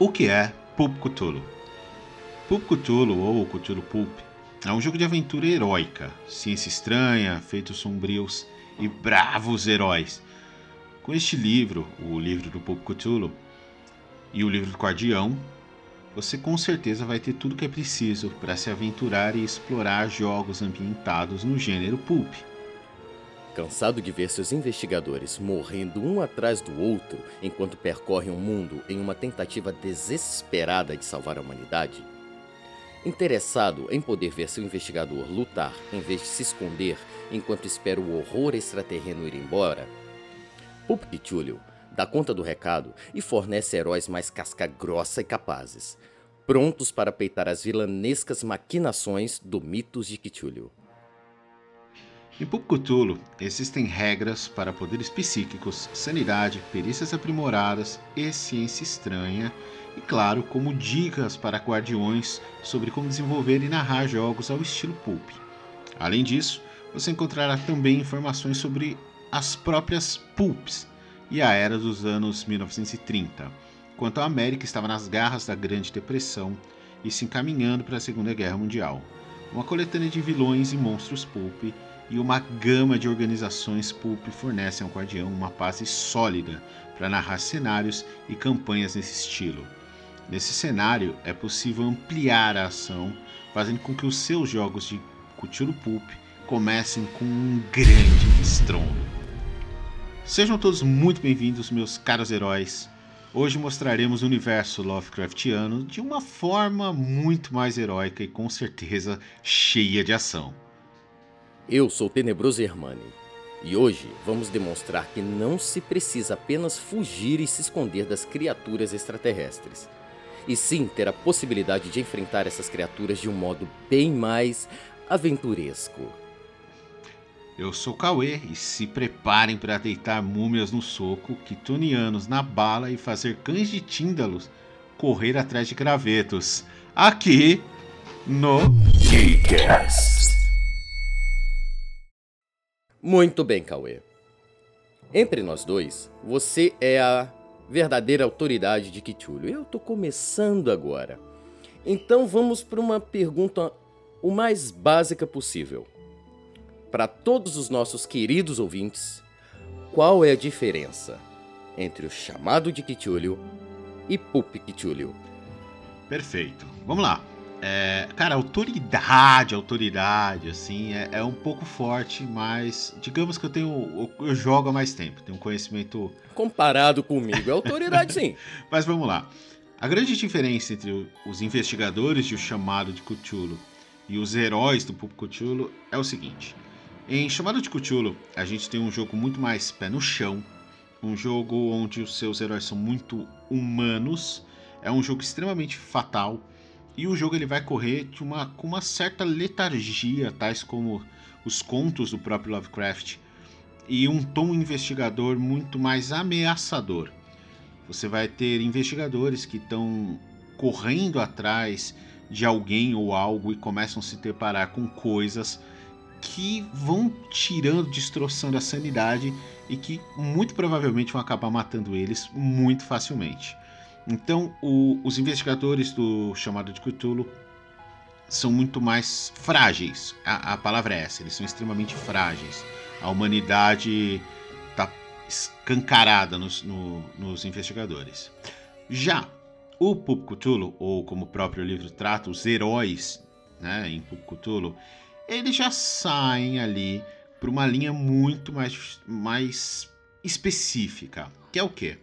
O que é Pulp Cthulhu? Pulp Cthulhu ou Cthulhu Pulp é um jogo de aventura heróica, ciência estranha, feitos sombrios e bravos heróis. Com este livro, o livro do Pulp Cthulhu e o livro do Guardião, você com certeza vai ter tudo que é preciso para se aventurar e explorar jogos ambientados no gênero Pulp. Cansado de ver seus investigadores morrendo um atrás do outro enquanto percorrem o mundo em uma tentativa desesperada de salvar a humanidade? Interessado em poder ver seu investigador lutar em vez de se esconder enquanto espera o horror extraterreno ir embora? Pup Cthulhu dá conta do recado e fornece heróis mais casca-grossa e capazes, prontos para peitar as vilanescas maquinações do mitos de Cthulhu. Em Pulp Cthulhu, existem regras para poderes psíquicos, sanidade, perícias aprimoradas e ciência estranha, e claro, como dicas para guardiões sobre como desenvolver e narrar jogos ao estilo Pulp. Além disso, você encontrará também informações sobre as próprias Pulps e a era dos anos 1930, quanto a América estava nas garras da Grande Depressão e se encaminhando para a Segunda Guerra Mundial. Uma coletânea de vilões e monstros Pulp e uma gama de organizações pulp fornecem ao Guardião uma base sólida para narrar cenários e campanhas nesse estilo. Nesse cenário, é possível ampliar a ação, fazendo com que os seus jogos de Cthulhu Pulp comecem com um grande estrondo. Sejam todos muito bem-vindos, meus caros heróis. Hoje mostraremos o universo Lovecraftiano de uma forma muito mais heróica e com certeza cheia de ação. Eu sou Tenebroso Hermani e hoje vamos demonstrar que não se precisa apenas fugir e se esconder das criaturas extraterrestres, e sim ter a possibilidade de enfrentar essas criaturas de um modo bem mais aventuresco. Eu sou Cauê e se preparem para deitar múmias no soco, quitonianos na bala e fazer cães de tíndalos correr atrás de gravetos. Aqui no Geekcast. Muito bem, Cauê. Entre nós dois, você é a verdadeira autoridade de Cthulhu. Eu tô começando agora. Então vamos para uma pergunta o mais básica possível. Para todos os nossos queridos ouvintes, qual é a diferença entre o chamado de Cthulhu e Pup Cthulhu? Perfeito. Vamos lá. É, cara, autoridade, autoridade, assim, é, é, um pouco forte, mas digamos que eu tenho. Eu, eu jogo há mais tempo, tenho um conhecimento. Comparado comigo, é autoridade sim. mas vamos lá. A grande diferença entre os investigadores de O Chamado de Cthulhu e os heróis do Pup Cthulhu é o seguinte: em Chamado de Cthulhu, a gente tem um jogo muito mais pé no chão, um jogo onde os seus heróis são muito humanos, é um jogo extremamente fatal e o jogo ele vai correr de uma, com uma certa letargia, tais como os contos do próprio Lovecraft, e um tom investigador muito mais ameaçador. Você vai ter investigadores que estão correndo atrás de alguém ou algo e começam a se deparar com coisas que vão tirando, destroçando a sanidade e que muito provavelmente vão acabar matando eles muito facilmente. Então, o, os investigadores do chamado de Cthulhu são muito mais frágeis. A, a, palavra é essa, eles são extremamente frágeis. A humanidade está escancarada nos, no, nos investigadores. Já o Pup Cthulhu, ou como o próprio livro trata, os heróis né, em Pup Cthulhu, eles já saem ali para uma linha muito mais, mais específica, que é o quê?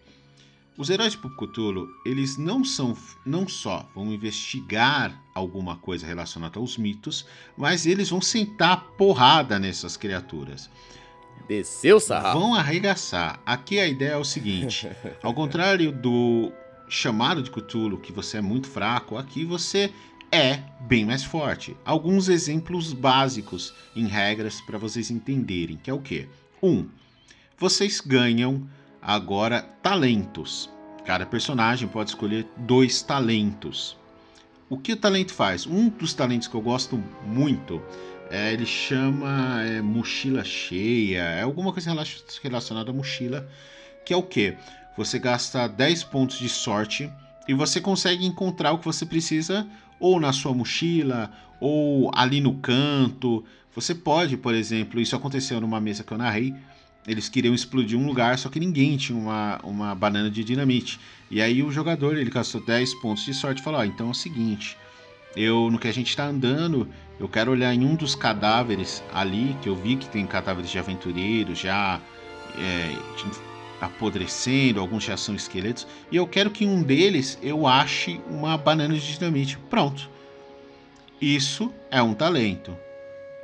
Os heróis de Cthulhu, eles não são não só vão investigar alguma coisa relacionada aos mitos, mas eles vão sentar porrada nessas criaturas. Desceu sarrafo. Vão arregaçar. Aqui a ideia é o seguinte: ao contrário do chamado de Cthulhu, que você é muito fraco, aqui você é bem mais forte. Alguns exemplos básicos em regras para vocês entenderem, que é o que? Um, vocês ganham agora talentos. Cada personagem pode escolher dois talentos. o que o talento faz? Um dos talentos que eu gosto muito, é, ele chama é, mochila cheia, é alguma coisa relacionada à mochila, que é o que? Você gasta 10 pontos de sorte e você consegue encontrar o que você precisa ou na sua mochila ou ali no canto. Você pode, por exemplo, isso aconteceu numa mesa que eu narrei. Eles queriam explodir um lugar, só que ninguém tinha uma, uma banana de dinamite. E aí o jogador, ele gastou 10 pontos de sorte e falou: ah, então é o seguinte, eu no que a gente está andando, eu quero olhar em um dos cadáveres ali, que eu vi que tem cadáveres de aventureiros já é, apodrecendo, alguns já são esqueletos, e eu quero que um deles eu ache uma banana de dinamite. Pronto. Isso é um talento.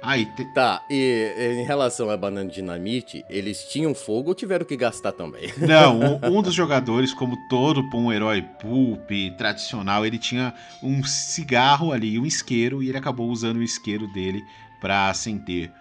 Aí te... Tá, e em relação à banana de dinamite, eles tinham fogo ou tiveram que gastar também? Não, um, um dos jogadores, como todo um herói pulp tradicional, ele tinha um cigarro ali, um isqueiro, e ele acabou usando o isqueiro dele para acender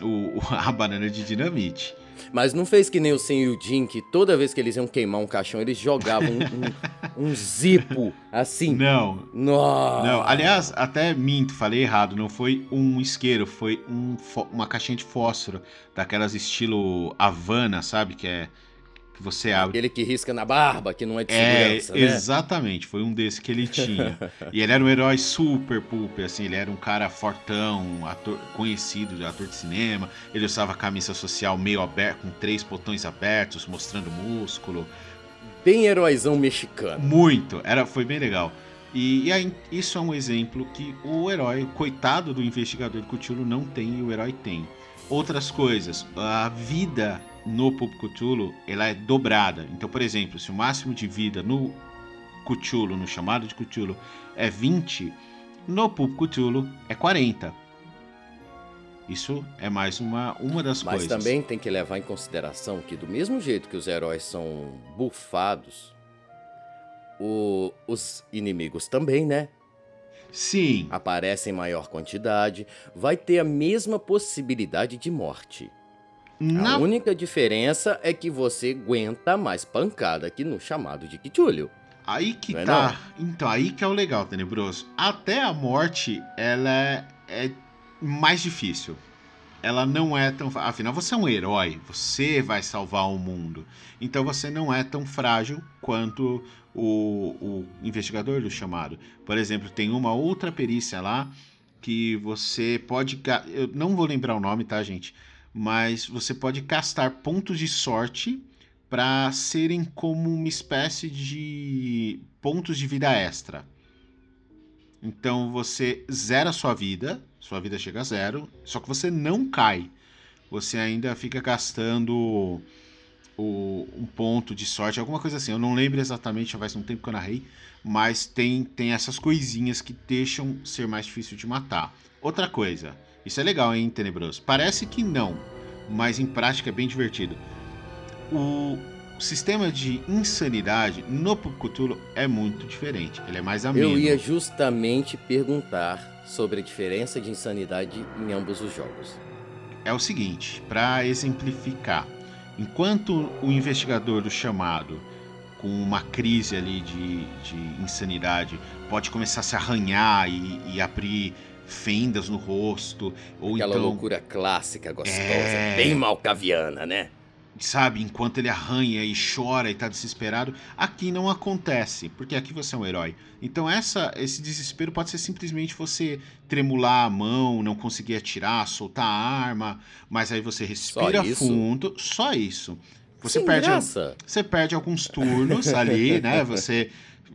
o, a banana de dinamite. Mas não fez que nem o Sen e o Jin, que toda vez que eles iam queimar um caixão, eles jogavam um, um, um zipo assim. Não. Nossa. Não, aliás, até minto, falei errado. Não foi um isqueiro, foi um, uma caixinha de fósforo, daquelas estilo Havana, sabe? Que é que você abre. Aquele que risca na barba, que não é de é, segurança, né? Exatamente, foi um desses que ele tinha. e ele era um herói super pulp, assim, ele era um cara fortão, ator, conhecido, ator de cinema. Ele usava camisa social meio aberta, com três botões abertos, mostrando músculo. Bem heróizão mexicano. Muito, era, foi bem legal. E, e isso é um exemplo que o herói, coitado do investigador Cthulhu, não tem e o herói tem. Outras coisas, a vida no Pulp Cthulhu ela é dobrada. Então, por exemplo, se o máximo de vida no Cthulhu, no chamado de Cthulhu, é 20, no Pulp Cthulhu é 40. Isso é mais uma, uma das Mas coisas. Mas também tem que levar em consideração que, do mesmo jeito que os heróis são bufados, o, os inimigos também, né? Sim. Aparecem em maior quantidade, vai ter a mesma possibilidade de morte. A única diferença é que você aguenta mais pancada que no chamado de Kitulio. Aí que não tá. É então, aí que é o legal, Tenebroso. Até a morte, ela é, é mais difícil. Ela não é tão. Afinal, você é um herói. Você vai salvar o mundo. Então você não é tão frágil quanto o, o investigador do chamado. Por exemplo, tem uma outra perícia lá que você pode. Eu não vou lembrar o nome, tá, gente? Mas você pode castar pontos de sorte para serem como uma espécie de pontos de vida extra. Então você zera sua vida, sua vida chega a zero, só que você não cai. Você ainda fica gastando o, um ponto de sorte, alguma coisa assim. Eu não lembro exatamente, já faz um tempo que eu narrei, mas tem, tem essas coisinhas que deixam ser mais difícil de matar. Outra coisa, isso é legal, hein, Tenebroso? Parece que não, mas em prática é bem divertido. O sistema de insanidade no Cthulhu é muito diferente. Ele é mais ameno. Eu ia justamente perguntar sobre a diferença de insanidade em ambos os jogos. É o seguinte, para exemplificar, enquanto o investigador do chamado com uma crise ali de, de insanidade pode começar a se arranhar e, e abrir fendas no rosto. Ou Aquela então, loucura clássica, gostosa, é... bem malcaviana, né? Sabe, enquanto ele arranha e chora e tá desesperado, aqui não acontece, porque aqui você é um herói. Então essa, esse desespero pode ser simplesmente você tremular a mão, não conseguir atirar, soltar a arma, mas aí você respira só fundo, só isso. Você Sem perde, graça. você perde alguns turnos ali, né? Você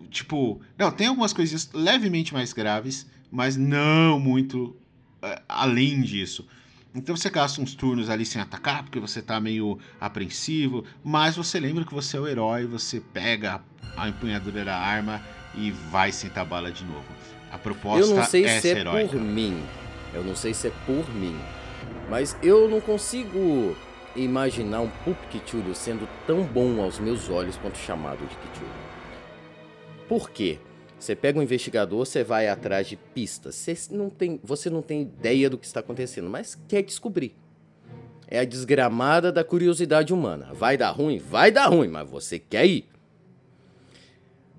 tipo, não, tem algumas coisinhas levemente mais graves, mas não muito uh, além disso. Então você gasta uns turnos ali sem atacar, porque você tá meio apreensivo, mas você lembra que você é o herói, você pega a empunhadura da arma e vai sentar bala de novo. A proposta eu não sei é se é heróica. por mim. Eu não sei se é por mim. Mas eu não consigo imaginar um Pup Cthulhu sendo tão bom aos meus olhos quanto chamado de Cthulhu. Por quê? Você pega um investigador, você vai atrás de pistas. Você não tem, você não tem ideia do que está acontecendo, mas quer descobrir. É a desgramada da curiosidade humana. Vai dar ruim? Vai dar ruim, mas você quer ir.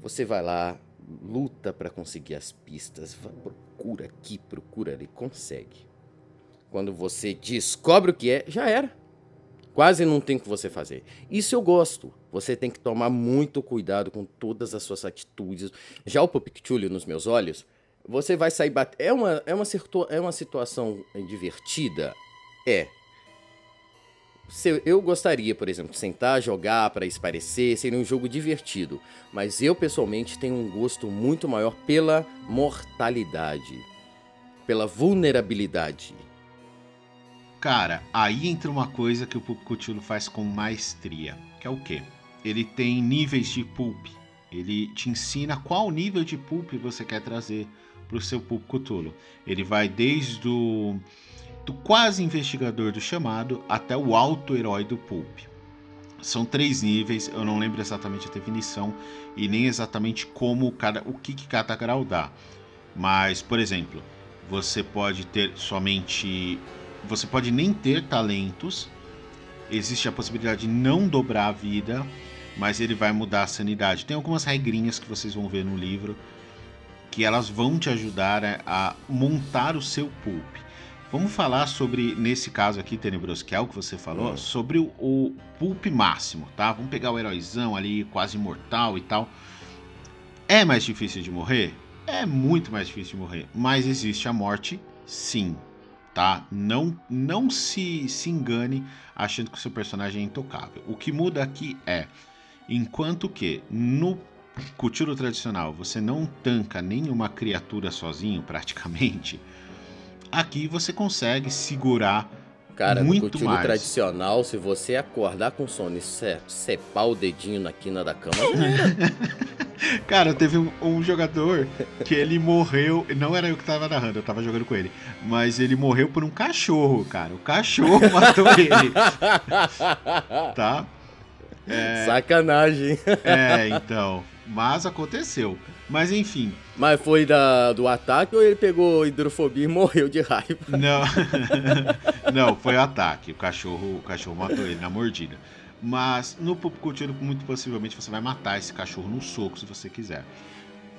Você vai lá, luta para conseguir as pistas, procura aqui, procura ali, consegue. Quando você descobre o que é, já era. Quase não tem o que você fazer. Isso eu gosto. Você tem que tomar muito cuidado com todas as suas atitudes. Já o Pupictulio nos meus olhos, você vai sair batendo. É uma, é, uma, é uma situação divertida? É. Eu gostaria, por exemplo, de sentar, jogar para esparecer, seria um jogo divertido. Mas eu, pessoalmente, tenho um gosto muito maior pela mortalidade, pela vulnerabilidade. Cara, aí entra uma coisa que o Pulp Cthulhu faz com maestria, que é o quê? Ele tem níveis de pulp. Ele te ensina qual nível de pulp você quer trazer para o seu Pulp Cthulhu. Ele vai desde o do quase investigador do chamado até o alto herói do pulp. São três níveis, eu não lembro exatamente a definição e nem exatamente como cada o que, que cada grau dá. Mas, por exemplo, você pode ter somente você pode nem ter talentos. Existe a possibilidade de não dobrar a vida, mas ele vai mudar a sanidade. Tem algumas regrinhas que vocês vão ver no livro que elas vão te ajudar a montar o seu pulp. Vamos falar sobre, nesse caso aqui, Tenebroso, que é o que você falou, hum. sobre o, o pulp máximo, tá? Vamos pegar o heróizão ali, quase imortal e tal. É mais difícil de morrer? É muito mais difícil de morrer. Mas existe a morte, sim tá? Não, não se, se engane achando que o seu personagem é intocável. O que muda aqui é, enquanto que no Cthulhu tradicional você não tanca nenhuma criatura sozinho, praticamente, aqui você consegue segurar Cara, muito no mais. tradicional, se você acordar com sono e cepar o dedinho na quina da cama, Cara, teve um, um, jogador que ele morreu. Não era eu que tava narrando, eu tava jogando com ele. Mas ele morreu por um cachorro, cara. O cachorro matou ele. tá? É... Sacanagem. É, então. Mas aconteceu. Mas enfim. Mas foi da, do ataque ou ele pegou hidrofobia e morreu de raiva? Não. Não, foi o ataque. O cachorro, o cachorro matou ele na mordida. Mas no Pulp Culture, muito possivelmente, você vai matar esse cachorro no soco se você quiser.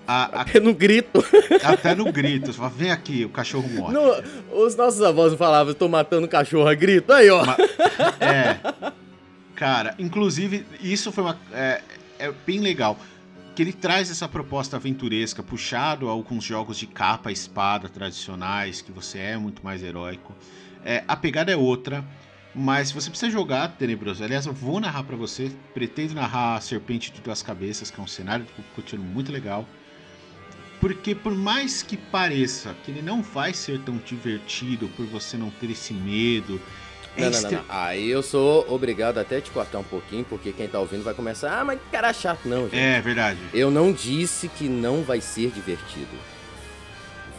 A, a... Até no grito. Até no grito. Você fala, vem aqui, o cachorro morre. No, os nossos avós falavam, estou matando o cachorro a grito. Aí, ó. Ma... É. Cara, inclusive, isso foi uma. É, é, bem legal. Que ele traz essa proposta aventuresca, puxado a alguns jogos de capa espada tradicionais, que você é muito mais heróico. É, a pegada é outra. Mas se você precisa jogar Tenebroso, aliás, eu vou narrar para você. Pretendo narrar Serpente de Duas Cabeças, que é um cenário do Cthulhu muito legal. Porque por mais que pareça que ele não vai ser tão divertido por você não ter esse medo. Não, não, não, não, Aí eu sou obrigado até te cortar um pouquinho, porque quem tá ouvindo vai começar, ah, mas que cara chato, não, gente. É verdade. Eu não disse que não vai ser divertido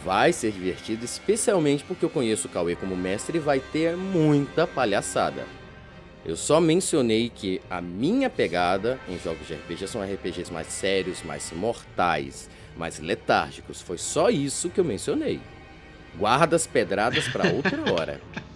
vai ser divertido, especialmente porque eu conheço o Cauê como mestre e vai ter muita palhaçada. Eu só mencionei que a minha pegada em jogos de RPG são RPGs mais sérios, mais mortais, mais letárgicos. Foi só isso que eu mencionei. Guarda as pedradas para outra hora.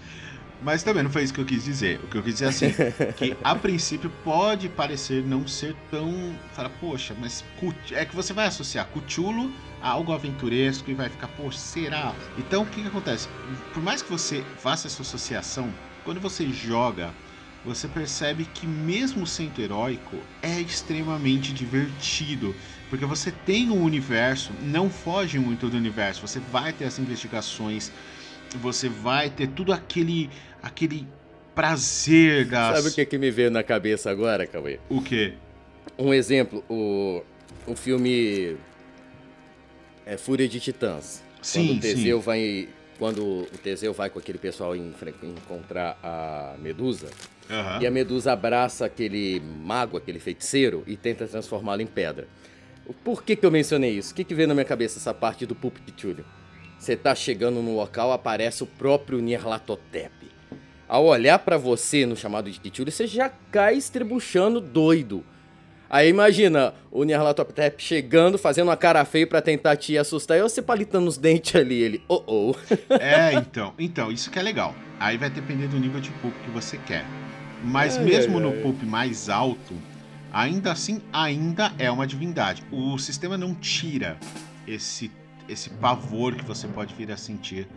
Mas também não foi isso que eu quis dizer. O que eu quis dizer é assim, que a princípio pode parecer não ser tão. Fala, poxa, mas é que você vai associar Cthulhu algo aventuresco e vai ficar, pô, será? Então o que, que acontece? Por mais que você faça essa associação, quando você joga, você percebe que mesmo sendo heróico, é extremamente divertido. Porque você tem um universo, não foge muito do universo, você vai ter as investigações, você vai ter tudo aquele aquele prazer das... Sabe o que, que me veio na cabeça agora, Cauê? O quê? Um exemplo, o, o filme é Fúria de Titãs. Sim, quando o Teseu sim. vai quando o Teseu vai com aquele pessoal encontrar a Medusa, uhum. e a Medusa abraça aquele mago, aquele feiticeiro, e tenta transformá-lo em pedra. Por que, que eu mencionei isso? O que, que veio na minha cabeça essa parte do Pichulho? Você tá chegando no local, aparece o próprio Nyarlathotep. Ao olhar para você no chamado de Pichulho, você já cai estrebuchando doido. Aí imagina o Nyarlathotep chegando, fazendo uma cara feia para tentar te assustar e você palitando os dentes ali, ele, oh oh. é, então, então, isso que é legal. Aí vai depender do nível de pulp que você quer. Mas ai, mesmo ai, no ai. pulp mais alto, ainda assim, ainda é uma divindade. O sistema não tira esse, esse pavor que você pode vir a sentir,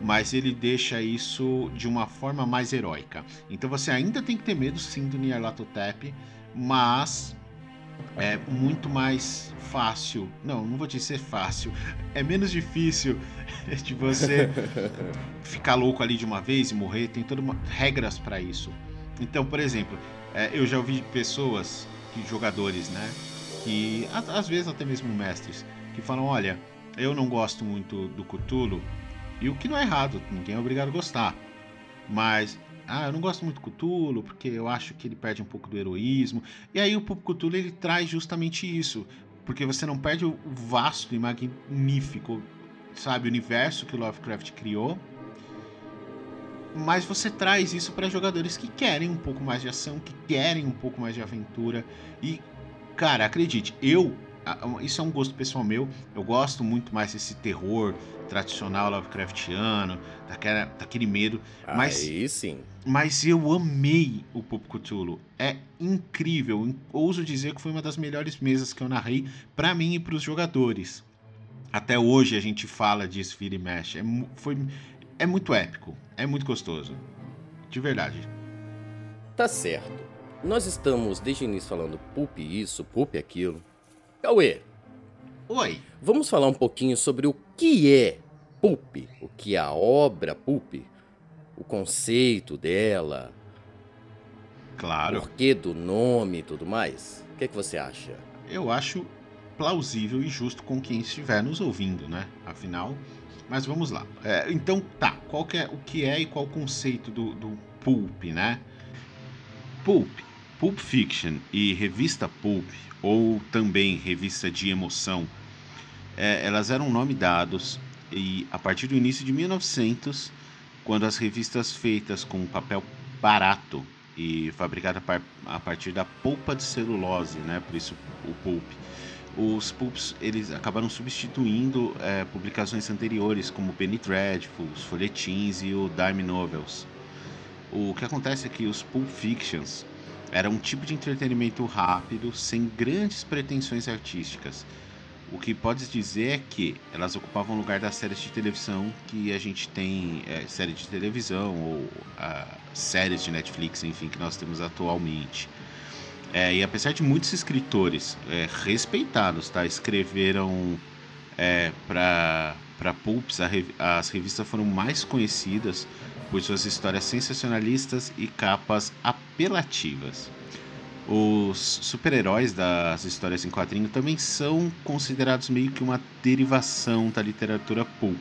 mas ele deixa isso de uma forma mais heróica. Então você ainda tem que ter medo sim do Nyarlathotep, mas é muito mais fácil. Não, não vou dizer fácil. É menos difícil de você ficar louco ali de uma vez e morrer. Tem todas regras para isso. Então, por exemplo, é, eu já ouvi pessoas, que, jogadores, né? Que às vezes até mesmo mestres, que falam: olha, eu não gosto muito do Cthulhu. E o que não é errado, ninguém é obrigado a gostar. Mas ah, eu não gosto muito do Cthulhu porque eu acho que ele perde um pouco do heroísmo. E aí o Pop Cthulhu ele traz justamente isso, porque você não perde o vasto e magnífico, sabe, universo que o Lovecraft criou, mas você traz isso para jogadores que querem um pouco mais de ação, que querem um pouco mais de aventura e cara, acredite, eu isso é um gosto pessoal meu. Eu gosto muito mais desse terror tradicional Lovecraftiano, daquela, daquele medo. Mas, Aí sim. Mas eu amei o Pop Cthulhu. É incrível. Ouso dizer que foi uma das melhores mesas que eu narrei para mim e para os jogadores. Até hoje a gente fala disso, vira e mexe. É, foi, é muito épico. É muito gostoso. De verdade. Tá certo. Nós estamos desde o início falando Pulp isso, Pulp aquilo. Cauê. Oi. Vamos falar um pouquinho sobre o que é Pulp, o que é a obra Pulp, o conceito dela. Claro. O porquê do nome e tudo mais. O que, é que você acha? Eu acho plausível e justo com quem estiver nos ouvindo, né? Afinal, mas vamos lá. É, então, tá. Qual que é o que é e qual o conceito do, do pulp, né? Pulp, Pulp Fiction e revista Pulp ou também revista de emoção, é, elas eram nome dados e a partir do início de 1900, quando as revistas feitas com papel barato e fabricada a partir da polpa de celulose, né, por isso o pulp, os pulps eles acabaram substituindo é, publicações anteriores como Penny Dreadful, os folhetins e o Dime Novels. O que acontece é que os pulp fictions era um tipo de entretenimento rápido, sem grandes pretensões artísticas. O que pode dizer é que elas ocupavam o lugar das séries de televisão que a gente tem, é, série de televisão ou a, séries de Netflix, enfim, que nós temos atualmente. É, e apesar de muitos escritores é, respeitados, tá, escreveram é, para para Pulps, as revistas foram mais conhecidas por suas histórias sensacionalistas e capas apelativas. Os super-heróis das histórias em quadrinho também são considerados meio que uma derivação da literatura pulp.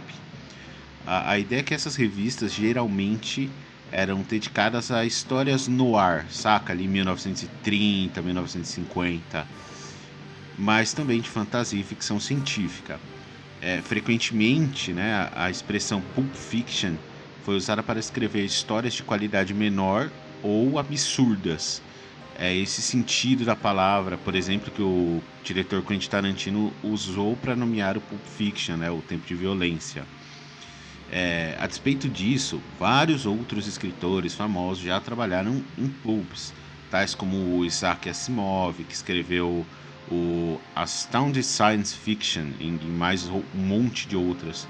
A, a ideia é que essas revistas geralmente eram dedicadas a histórias no ar, saca? Ali 1930, 1950, mas também de fantasia e ficção científica. É, frequentemente, né, a, a expressão pulp fiction foi usada para escrever histórias de qualidade menor ou absurdas. É esse sentido da palavra, por exemplo, que o diretor Quentin Tarantino usou para nomear o Pulp Fiction, né, o Tempo de Violência. É, a despeito disso, vários outros escritores famosos já trabalharam em pulps, tais como o Isaac Asimov, que escreveu o Astounding Science Fiction e mais um monte de outras.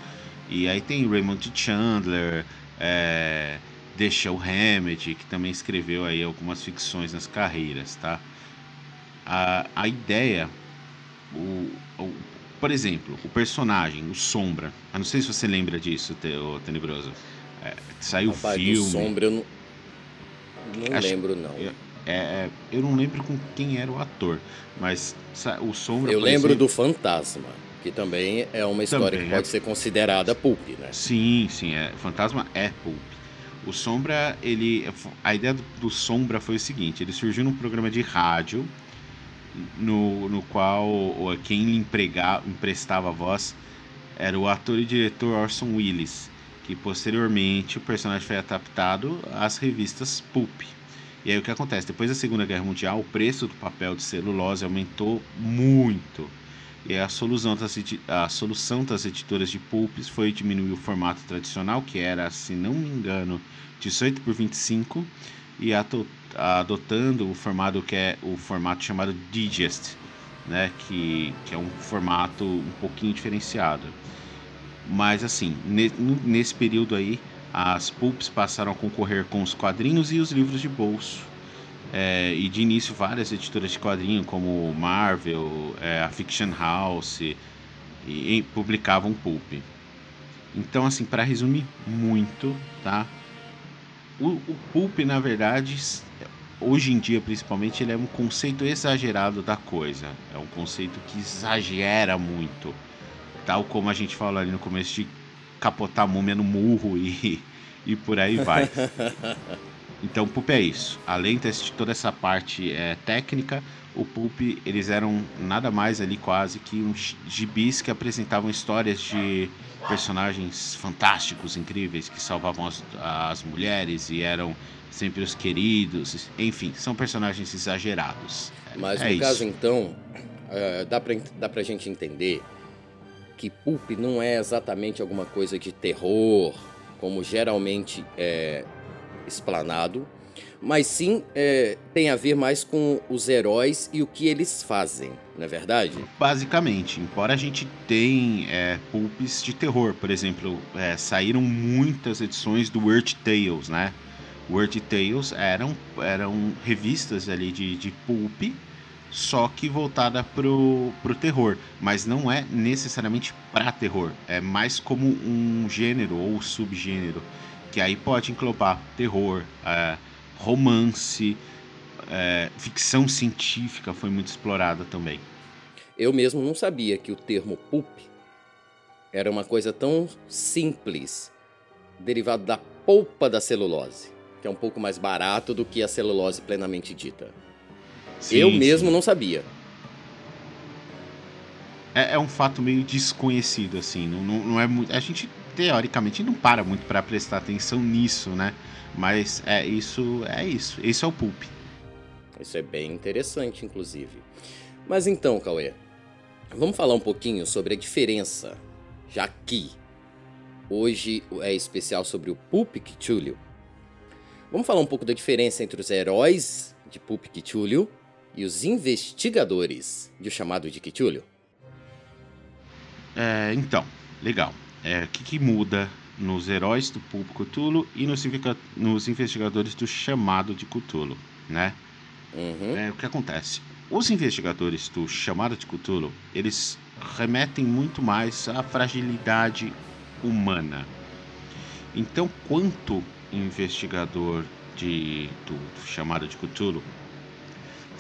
E aí tem Raymond Chandler, é, Deixou Hammett, que também escreveu aí algumas ficções nas carreiras, tá? A, a ideia, o, o, por exemplo, o personagem, o Sombra, eu não sei se você lembra disso, o Tenebroso. É, saiu Rapaz, filme. Sombra eu não, não Acho, lembro, não. É, é, eu não lembro com quem era o ator, mas o Sombra. Eu lembro exemplo, do Fantasma que também é uma história também que pode é... ser considerada pulp, né? Sim, sim, é. Fantasma é pulp. O Sombra, ele, a ideia do Sombra foi o seguinte: ele surgiu num programa de rádio no, no qual quem emprega, emprestava a voz era o ator e diretor Orson Welles, que posteriormente o personagem foi adaptado às revistas Pulp. E aí o que acontece? Depois da Segunda Guerra Mundial, o preço do papel de celulose aumentou muito. E a solução das, a solução das editoras de pulps foi diminuir o formato tradicional, que era, se não me engano, 18 por 25, e adotando o formato que é o formato chamado Digest, né? Que, que é um formato um pouquinho diferenciado. Mas assim, nesse período aí, as pulps passaram a concorrer com os quadrinhos e os livros de bolso. É, e de início várias editoras de quadrinho como Marvel, é, a Fiction House e, e publicavam pulp. Então assim, para resumir muito, tá? O, o pulp na verdade, hoje em dia principalmente, ele é um conceito exagerado da coisa. É um conceito que exagera muito tal como a gente falou ali no começo de capotar a múmia no murro e, e por aí vai. Então, o Pulp é isso. Além de toda essa parte é, técnica, o Pulp, eles eram nada mais ali quase que uns gibis que apresentavam histórias de personagens fantásticos, incríveis, que salvavam as, as mulheres e eram sempre os queridos. Enfim, são personagens exagerados. Mas é no isso. caso, então, uh, dá, pra, dá pra gente entender que pulp não é exatamente alguma coisa de terror, como geralmente é explanado, mas sim é, tem a ver mais com os heróis e o que eles fazem, não é verdade? Basicamente, embora a gente tenha é, pulps de terror, por exemplo, é, saíram muitas edições do Weird Tales, né? Weird Tales eram, eram revistas ali de, de pulp só que voltada pro, pro terror, mas não é necessariamente para terror, é mais como um gênero ou subgênero, que aí pode englobar terror, é, romance, é, ficção científica foi muito explorada também. Eu mesmo não sabia que o termo pulp era uma coisa tão simples, derivado da polpa da celulose, que é um pouco mais barato do que a celulose plenamente dita. Sim, eu mesmo sim. não sabia. É, é, um fato meio desconhecido, assim. Não, não, não é muito. A gente, teoricamente, não para muito para prestar atenção nisso, né? Mas é isso, é isso. Isso é o pulp. Isso é bem interessante, inclusive. Mas então, Cauê, vamos falar um pouquinho sobre a diferença, já que hoje é especial sobre o Pulp Cthulhu. Vamos falar um pouco da diferença entre os heróis de Pulp Cthulhu e os investigadores de O Chamado de Cthulhu? É, então, legal. É, o que, que, muda nos heróis do Pulp Cthulhu e nos, nos, investigadores do Chamado de Cthulhu, né? Uhum. É, o que acontece? Os investigadores do Chamado de Cthulhu, eles remetem muito mais à fragilidade humana. Então, quanto investigador de, do Chamado de Cthulhu,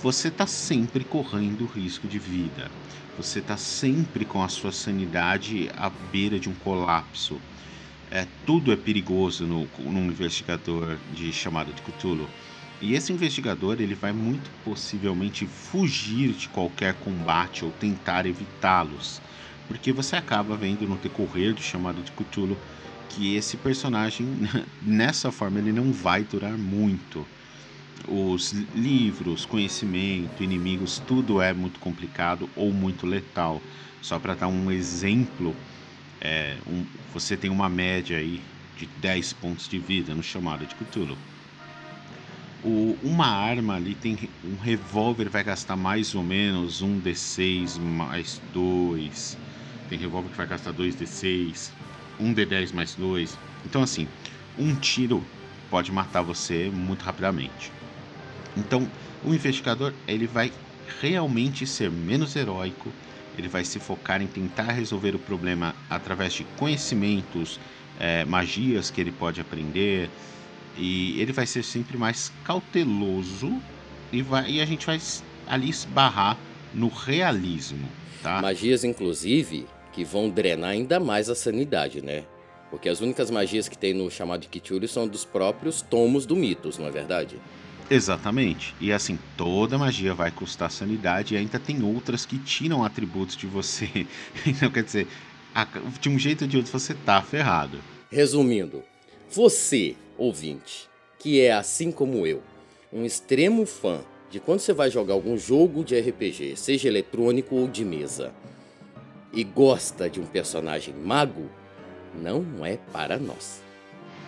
você está sempre correndo risco de vida. Você está sempre com a sua sanidade à beira de um colapso. É, tudo é perigoso no, num investigador de chamada de Cthulhu. E esse investigador ele vai muito possivelmente fugir de qualquer combate ou tentar evitá-los, porque você acaba vendo no decorrer do chamado de Cthulhu que esse personagem nessa forma ele não vai durar muito os livros, conhecimento, inimigos, tudo é muito complicado ou muito letal. Só para dar um exemplo, é, um, você tem uma média aí de 10 pontos de vida no chamado de Cthulhu. O, uma arma ali tem um revólver vai gastar mais ou menos um D6 mais 2. Tem revólver que vai gastar 2 D6, um D10 mais 2. Então assim, um tiro pode matar você muito rapidamente. Então, o investigador ele vai realmente ser menos heróico, ele vai se focar em tentar resolver o problema através de conhecimentos, é, magias que ele pode aprender, e ele vai ser sempre mais cauteloso e, vai, e a gente vai ali esbarrar no realismo. Tá? Magias, inclusive, que vão drenar ainda mais a sanidade, né? Porque as únicas magias que tem no chamado Cthulhu são dos próprios tomos do mitos, não é verdade? Exatamente. E assim, toda magia vai custar sanidade e ainda tem outras que tiram atributos de você. então, quer dizer, de um jeito ou de outro você tá ferrado. Resumindo, você, ouvinte, que é assim como eu, um extremo fã de quando você vai jogar algum jogo de RPG, seja eletrônico ou de mesa, e gosta de um personagem mago, não é para nós.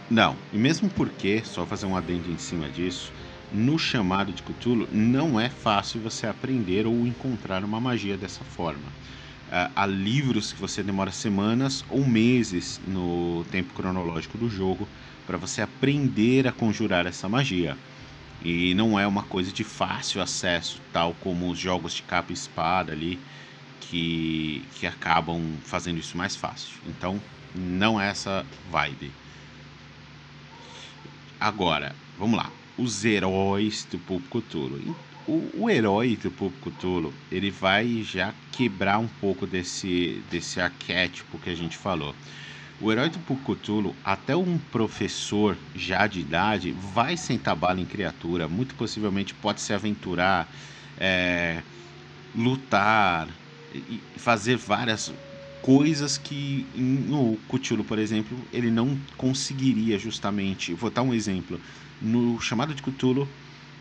Não, e mesmo porque, só fazer um adendo em cima disso, no chamado de Cthulhu não é fácil você aprender ou encontrar uma magia dessa forma. Uh, há livros que você demora semanas ou meses no tempo cronológico do jogo para você aprender a conjurar essa magia. E não é uma coisa de fácil acesso, tal como os jogos de capa e espada ali, que, que acabam fazendo isso mais fácil. Então, não é essa vibe. Agora, vamos lá. Os heróis do Pulp Cthulhu. O, o herói do Pulp Cthulhu, ele vai já quebrar um pouco desse, desse arquétipo que a gente falou. O herói do Pulp Cthulhu, até um professor já de idade, vai sentar bala em criatura. Muito possivelmente pode se aventurar, é, lutar, e fazer várias coisas que no Cthulhu, por exemplo, ele não conseguiria justamente. Vou dar um exemplo. No chamado de Cthulhu,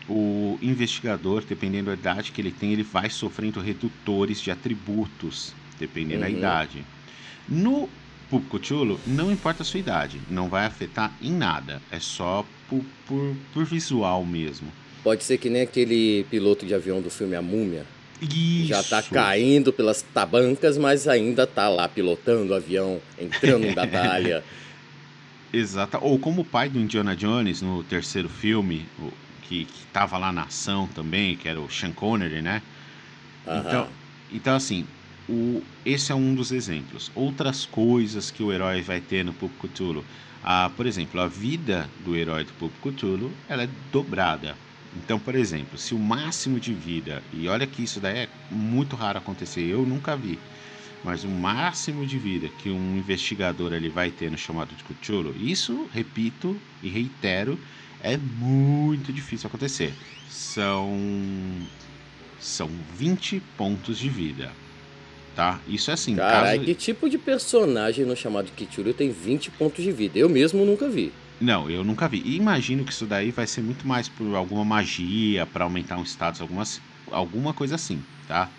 o investigador, dependendo da idade que ele tem, ele vai sofrendo redutores de atributos, dependendo uhum. da idade. No Pup Cthulhu, não importa a sua idade, não vai afetar em nada, é só por, por, por visual mesmo. Pode ser que nem aquele piloto de avião do filme A Múmia, isso. Já tá caindo pelas tabancas, mas ainda tá lá pilotando o avião, entrando em batalha. Exato. Ou como o pai do Indiana Jones no terceiro filme, que, que tava lá na ação também, que era o Sean Connery, né? Então, então, assim, o, esse é um dos exemplos. Outras coisas que o herói vai ter no Pup Cthulhu. Ah, por exemplo, a vida do herói do Pup Cthulhu ela é dobrada. Então, por exemplo, se o máximo de vida, e olha que isso daí é muito raro acontecer, eu nunca vi, mas o máximo de vida que um investigador ele vai ter no chamado de Cthulhu, isso, repito e reitero, é muito difícil acontecer. São são 20 pontos de vida. Tá? Isso é assim. Caralho, caso... que tipo de personagem no chamado Cthulhu tem 20 pontos de vida? Eu mesmo nunca vi. Não, eu nunca vi. E imagino que isso daí vai ser muito mais por alguma magia, para aumentar um status, algumas, alguma coisa assim, tá?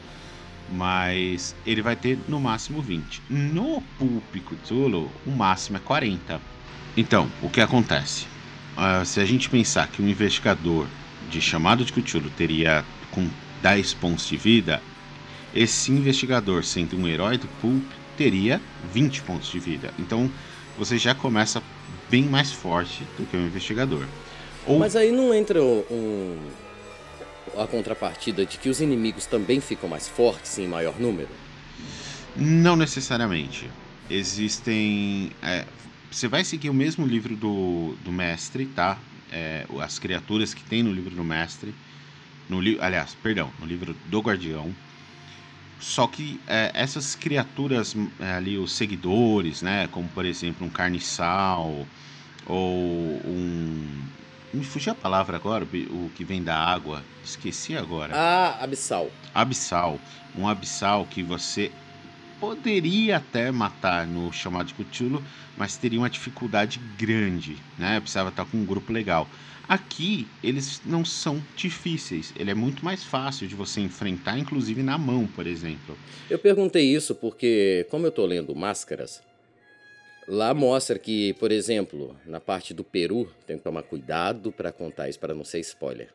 Mas ele vai ter no máximo 20. No Pulp Cthulhu, o máximo é 40. Então, o que acontece? Uh, se a gente pensar que um investigador de chamado de Cthulhu teria com 10 pontos de vida, esse investigador, sendo um herói do Pulp, teria 20 pontos de vida. Então, você já começa bem mais forte do que o investigador. Ou... Mas aí não entra um, a contrapartida de que os inimigos também ficam mais fortes em maior número? Não necessariamente. Existem. É, você vai seguir o mesmo livro do, do mestre, tá? É, as criaturas que tem no livro do mestre. No li... Aliás, perdão, no livro do Guardião. Só que é, essas criaturas é, ali, os seguidores, né? Como por exemplo um carniçal ou um. Me fugiu a palavra agora, o que vem da água. Esqueci agora. Ah, abissal. Abissal. Um abissal que você poderia até matar no chamado de Cthulhu, mas teria uma dificuldade grande, né? Precisava estar com um grupo legal. Aqui, eles não são difíceis. Ele é muito mais fácil de você enfrentar, inclusive na mão, por exemplo. Eu perguntei isso porque, como eu estou lendo Máscaras, lá mostra que, por exemplo, na parte do Peru, tem que tomar cuidado para contar isso, para não ser spoiler.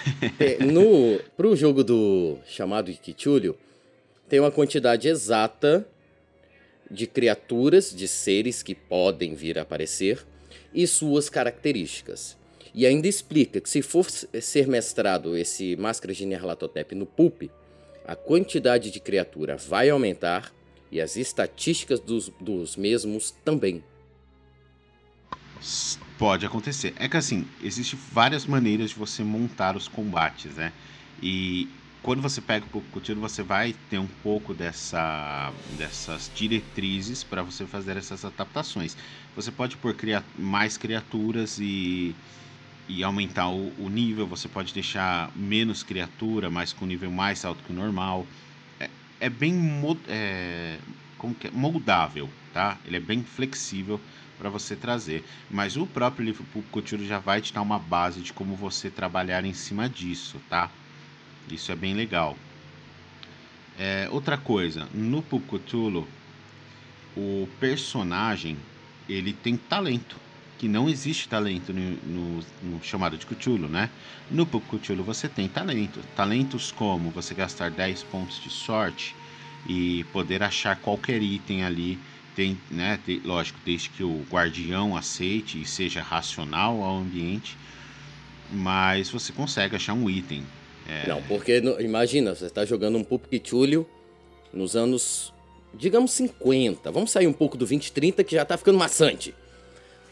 no, pro jogo do chamado de Kichulio, tem uma quantidade exata de criaturas, de seres que podem vir a aparecer e suas características. E ainda explica que se for ser mestrado esse Máscara de Nyarlathotep no PUP, a quantidade de criatura vai aumentar e as estatísticas dos, dos mesmos também. Pode acontecer. É que assim, existem várias maneiras de você montar os combates, né? E quando você pega o Cthulhu, você vai ter um pouco dessa, dessas diretrizes para você fazer essas adaptações. Você pode pôr cria mais criaturas e e aumentar o, o, nível, você pode deixar menos criatura, mas com nível mais alto que o normal. É, bem é, como que é? moldável, tá? Ele é bem flexível para você trazer. Mas o próprio livro Cthulhu já vai te dar uma base de como você trabalhar em cima disso, tá? Isso é bem legal. É, outra coisa, no Cthulhu, o personagem ele tem talento que não existe talento no, no, no chamado de Cthulhu, né? No Pup Cthulhu você tem talento. Talentos como você gastar 10 pontos de sorte e poder achar qualquer item ali. Tem, né, tem, lógico, desde que o guardião aceite e seja racional ao ambiente, mas você consegue achar um item. É... Não, porque imagina, você está jogando um Pup Cthulhu nos anos, digamos 50. Vamos sair um pouco do 2030 que já está ficando maçante.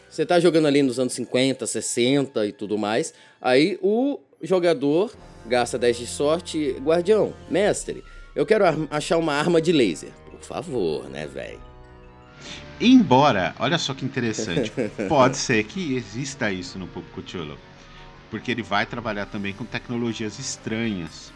Você está jogando ali nos anos 50, 60 e tudo mais. Aí o jogador gasta 10 de sorte. Guardião, mestre, eu quero achar uma arma de laser. Por favor, né, velho? Embora, olha só que interessante, pode ser que exista isso no Pup Cthulhu. Porque ele vai trabalhar também com tecnologias estranhas.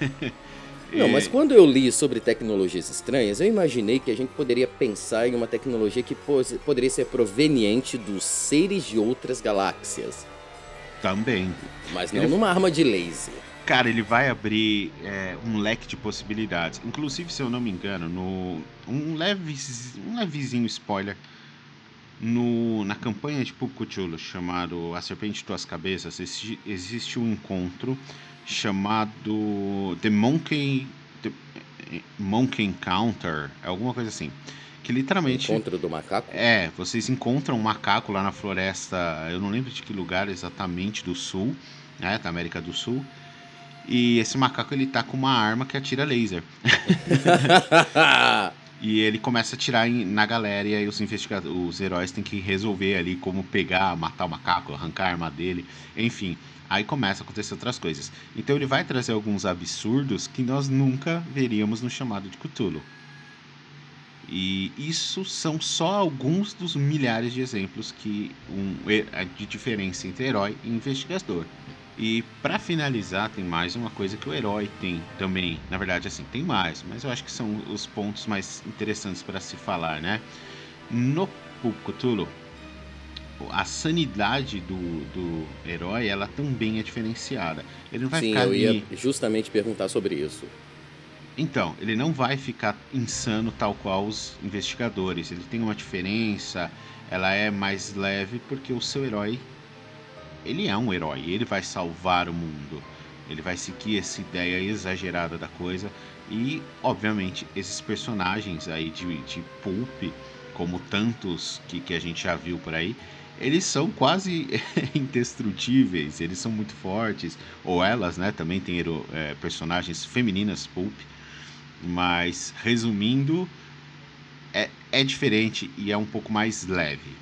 Não, mas quando eu li sobre tecnologias estranhas, eu imaginei que a gente poderia pensar em uma tecnologia que poderia ser proveniente dos seres de outras galáxias. Também. Mas não ele... numa arma de laser. Cara, ele vai abrir é, um leque de possibilidades. Inclusive, se eu não me engano, no um, leve, um levezinho spoiler. No, na campanha de Pup Cthulhu, chamado A Serpente de Tuas Cabeças, existe, existe um encontro chamado The Monkey, The Monkey Encounter, alguma coisa assim. Que literalmente. Encontro do macaco? É, vocês encontram um macaco lá na floresta, eu não lembro de que lugar exatamente do sul, né, da América do Sul. E esse macaco ele tá com uma arma que atira laser. e ele começa a atirar na galera e aí os investigadores, os heróis têm que resolver ali como pegar, matar o macaco, arrancar a arma dele, enfim. Aí começa a acontecer outras coisas. Então ele vai trazer alguns absurdos que nós nunca veríamos no chamado de Cthulhu. E isso são só alguns dos milhares de exemplos que um, de diferença entre herói e investigador. E para finalizar, tem mais uma coisa que o herói tem também. Na verdade, assim, tem mais, mas eu acho que são os pontos mais interessantes para se falar, né? No Cthulhu, a sanidade do, do herói, ela também é diferenciada. Ele não vai Sim, ficar eu ali... ia justamente perguntar sobre isso. Então, ele não vai ficar insano tal qual os investigadores. Ele tem uma diferença, ela é mais leve porque o seu herói, ele é um herói, ele vai salvar o mundo. Ele vai seguir essa ideia exagerada da coisa e, obviamente, esses personagens aí de, de pulp, como tantos que, que a gente já viu por aí, eles são quase indestrutíveis, eles são muito fortes, ou elas, né, também tem é, personagens femininas pulp, mas resumindo, é, é diferente e é um pouco mais leve.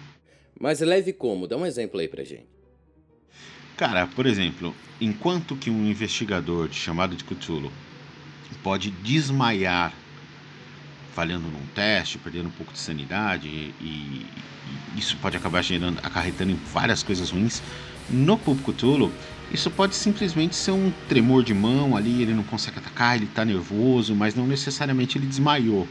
Mais leve como? Dá um exemplo aí pra gente. Cara, por exemplo, enquanto que um investigador chamado de Cthulhu pode desmaiar falhando num teste, perdendo um pouco de sanidade e, e isso pode acabar gerando, acarretando em várias coisas ruins. No Pulp Cthulhu, isso pode simplesmente ser um tremor de mão ali, ele não consegue atacar, ele está nervoso, mas não necessariamente ele desmaiou.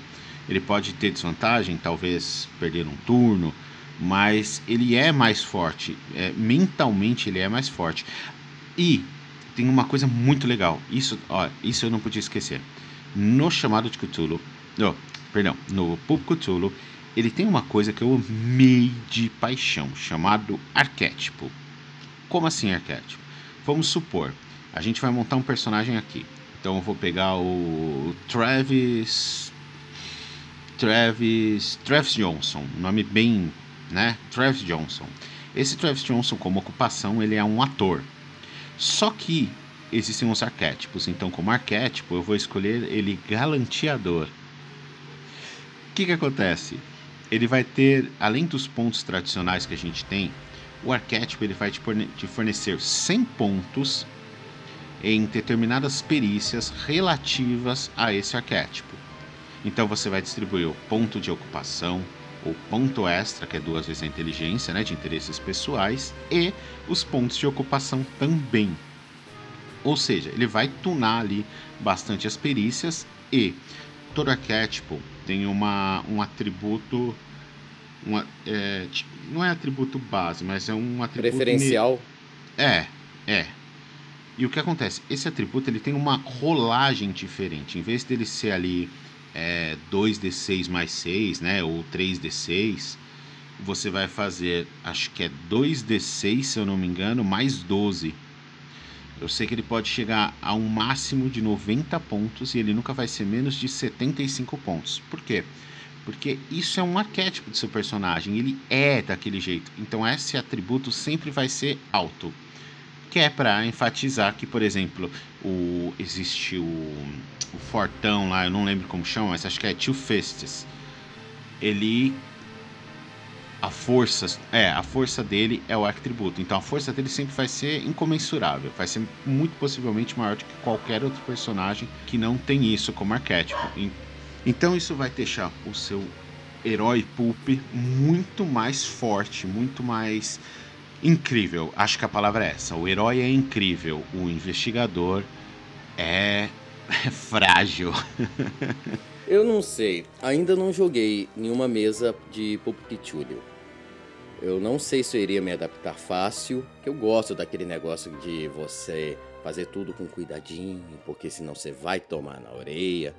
Ele pode ter desvantagem, talvez perder um turno, mas ele é mais forte, é, mentalmente ele é mais forte. E tem uma coisa muito legal, isso, ó, isso eu não podia esquecer. No chamado de Cthulhu, oh, perdão, no Pulp Cthulhu, ele tem uma coisa que eu amei de paixão, chamado arquétipo. Como assim arquétipo? Vamos supor, a gente vai montar um personagem aqui. Então eu vou pegar o Travis Travis Travis Johnson, nome bem, né? Travis Johnson. Esse Travis Johnson como ocupação, ele é um ator. Só que existem os arquétipos, então como arquétipo eu vou escolher ele galanteador que, que acontece? Ele vai ter, além dos pontos tradicionais que a gente tem, o arquétipo ele vai te fornecer 100 pontos em determinadas perícias relativas a esse arquétipo. Então você vai distribuir o ponto de ocupação, o ponto extra, que é duas vezes a inteligência, né, de interesses pessoais, e os pontos de ocupação também. Ou seja, ele vai tunar ali bastante as perícias e todo arquétipo tem uma, um atributo. Uma, é, não é atributo base, mas é um atributo. Preferencial? É, é. E o que acontece? Esse atributo ele tem uma rolagem diferente. Em vez dele ser ali é, 2d6 mais 6, né? Ou 3d6, você vai fazer, acho que é 2d6, se eu não me engano, mais 12. Eu sei que ele pode chegar a um máximo de 90 pontos e ele nunca vai ser menos de 75 pontos. Por quê? Porque isso é um arquétipo do seu personagem, ele é daquele jeito. Então esse atributo sempre vai ser alto. Que é para enfatizar que, por exemplo, o existe o, o fortão lá, eu não lembro como chama, mas acho que é Two Fists. Ele a força, é, a força dele é o atributo. Então a força dele sempre vai ser incomensurável, vai ser muito possivelmente maior do que qualquer outro personagem que não tem isso como arquétipo. Então isso vai deixar o seu herói pulp muito mais forte, muito mais incrível. Acho que a palavra é essa. O herói é incrível, o investigador é, é frágil. Eu não sei. Ainda não joguei nenhuma mesa de Pulp Cthulhu. Eu não sei se eu iria me adaptar fácil, que eu gosto daquele negócio de você fazer tudo com cuidadinho, porque senão você vai tomar na orelha.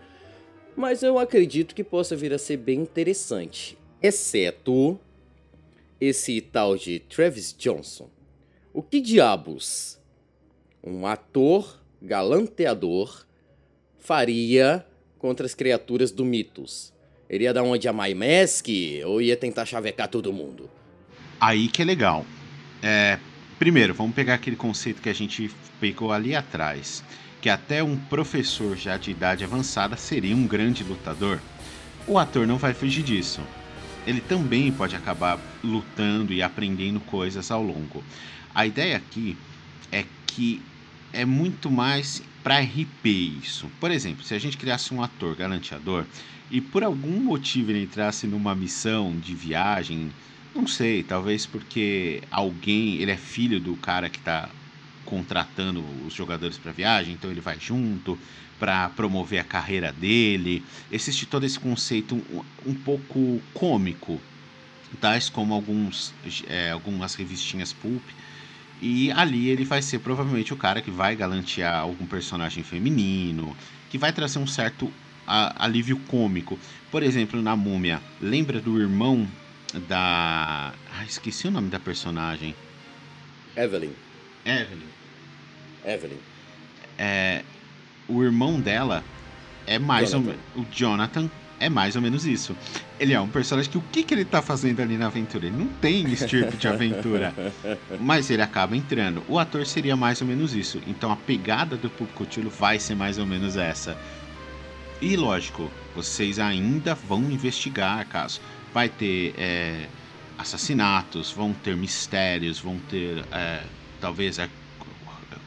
Mas eu acredito que possa vir a ser bem interessante, exceto esse tal de Travis Johnson. O que diabos um ator galanteador faria contra as criaturas do Mitos? Ele ia dar uma de Amai Mask ou ia tentar chavecar todo mundo? Aí que é legal. É, primeiro, vamos pegar aquele conceito que a gente pegou ali atrás, que até um professor já de idade avançada seria um grande lutador. O ator não vai fugir disso. Ele também pode acabar lutando e aprendendo coisas ao longo. A ideia aqui é que é muito mais para RP isso. Por exemplo, se a gente criasse um ator galanteador e por algum motivo ele entrasse numa missão de viagem, não sei, talvez porque alguém, ele é filho do cara que está contratando os jogadores para viagem, então ele vai junto para promover a carreira dele. Existe todo esse conceito um, um pouco cômico, tais como alguns, é, algumas revistinhas pulp e ali ele vai ser provavelmente o cara que vai galantear algum personagem feminino, que vai trazer um certo a, alívio cômico. Por exemplo, na Múmia, lembra do irmão da. Ah, esqueci o nome da personagem. Evelyn. Evelyn. Evelyn. É, o irmão dela é mais Jonathan. ou menos. O Jonathan é mais ou menos isso. Ele é um personagem que o que, que ele tá fazendo ali na aventura? Ele não tem esse tipo de aventura. mas ele acaba entrando. O ator seria mais ou menos isso. Então a pegada do Público Cthulhu vai ser mais ou menos essa. E lógico, vocês ainda vão investigar caso. Vai ter é, assassinatos, vão ter mistérios, vão ter é, talvez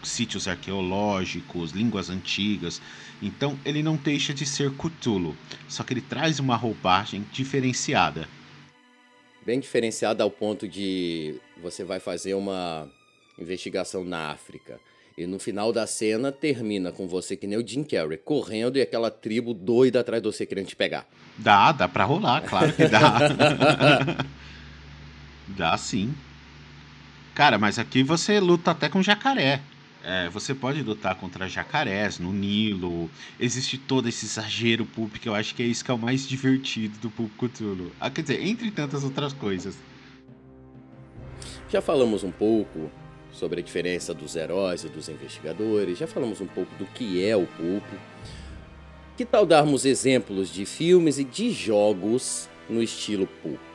sítios arqueológicos, línguas antigas. Então ele não deixa de ser Cthulhu, só que ele traz uma roupagem diferenciada. Bem diferenciada ao ponto de você vai fazer uma investigação na África. E no final da cena termina com você que nem o Jim Carrey correndo e aquela tribo doida atrás de você querendo te pegar. Dá, dá pra rolar, claro que dá. dá sim. Cara, mas aqui você luta até com jacaré. É, você pode lutar contra jacarés no Nilo. Existe todo esse exagero público. Eu acho que é isso que é o mais divertido do público Cthulhu. Ah, quer dizer, entre tantas outras coisas. Já falamos um pouco sobre a diferença dos heróis e dos investigadores. Já falamos um pouco do que é o pulp. Que tal darmos exemplos de filmes e de jogos no estilo pulp?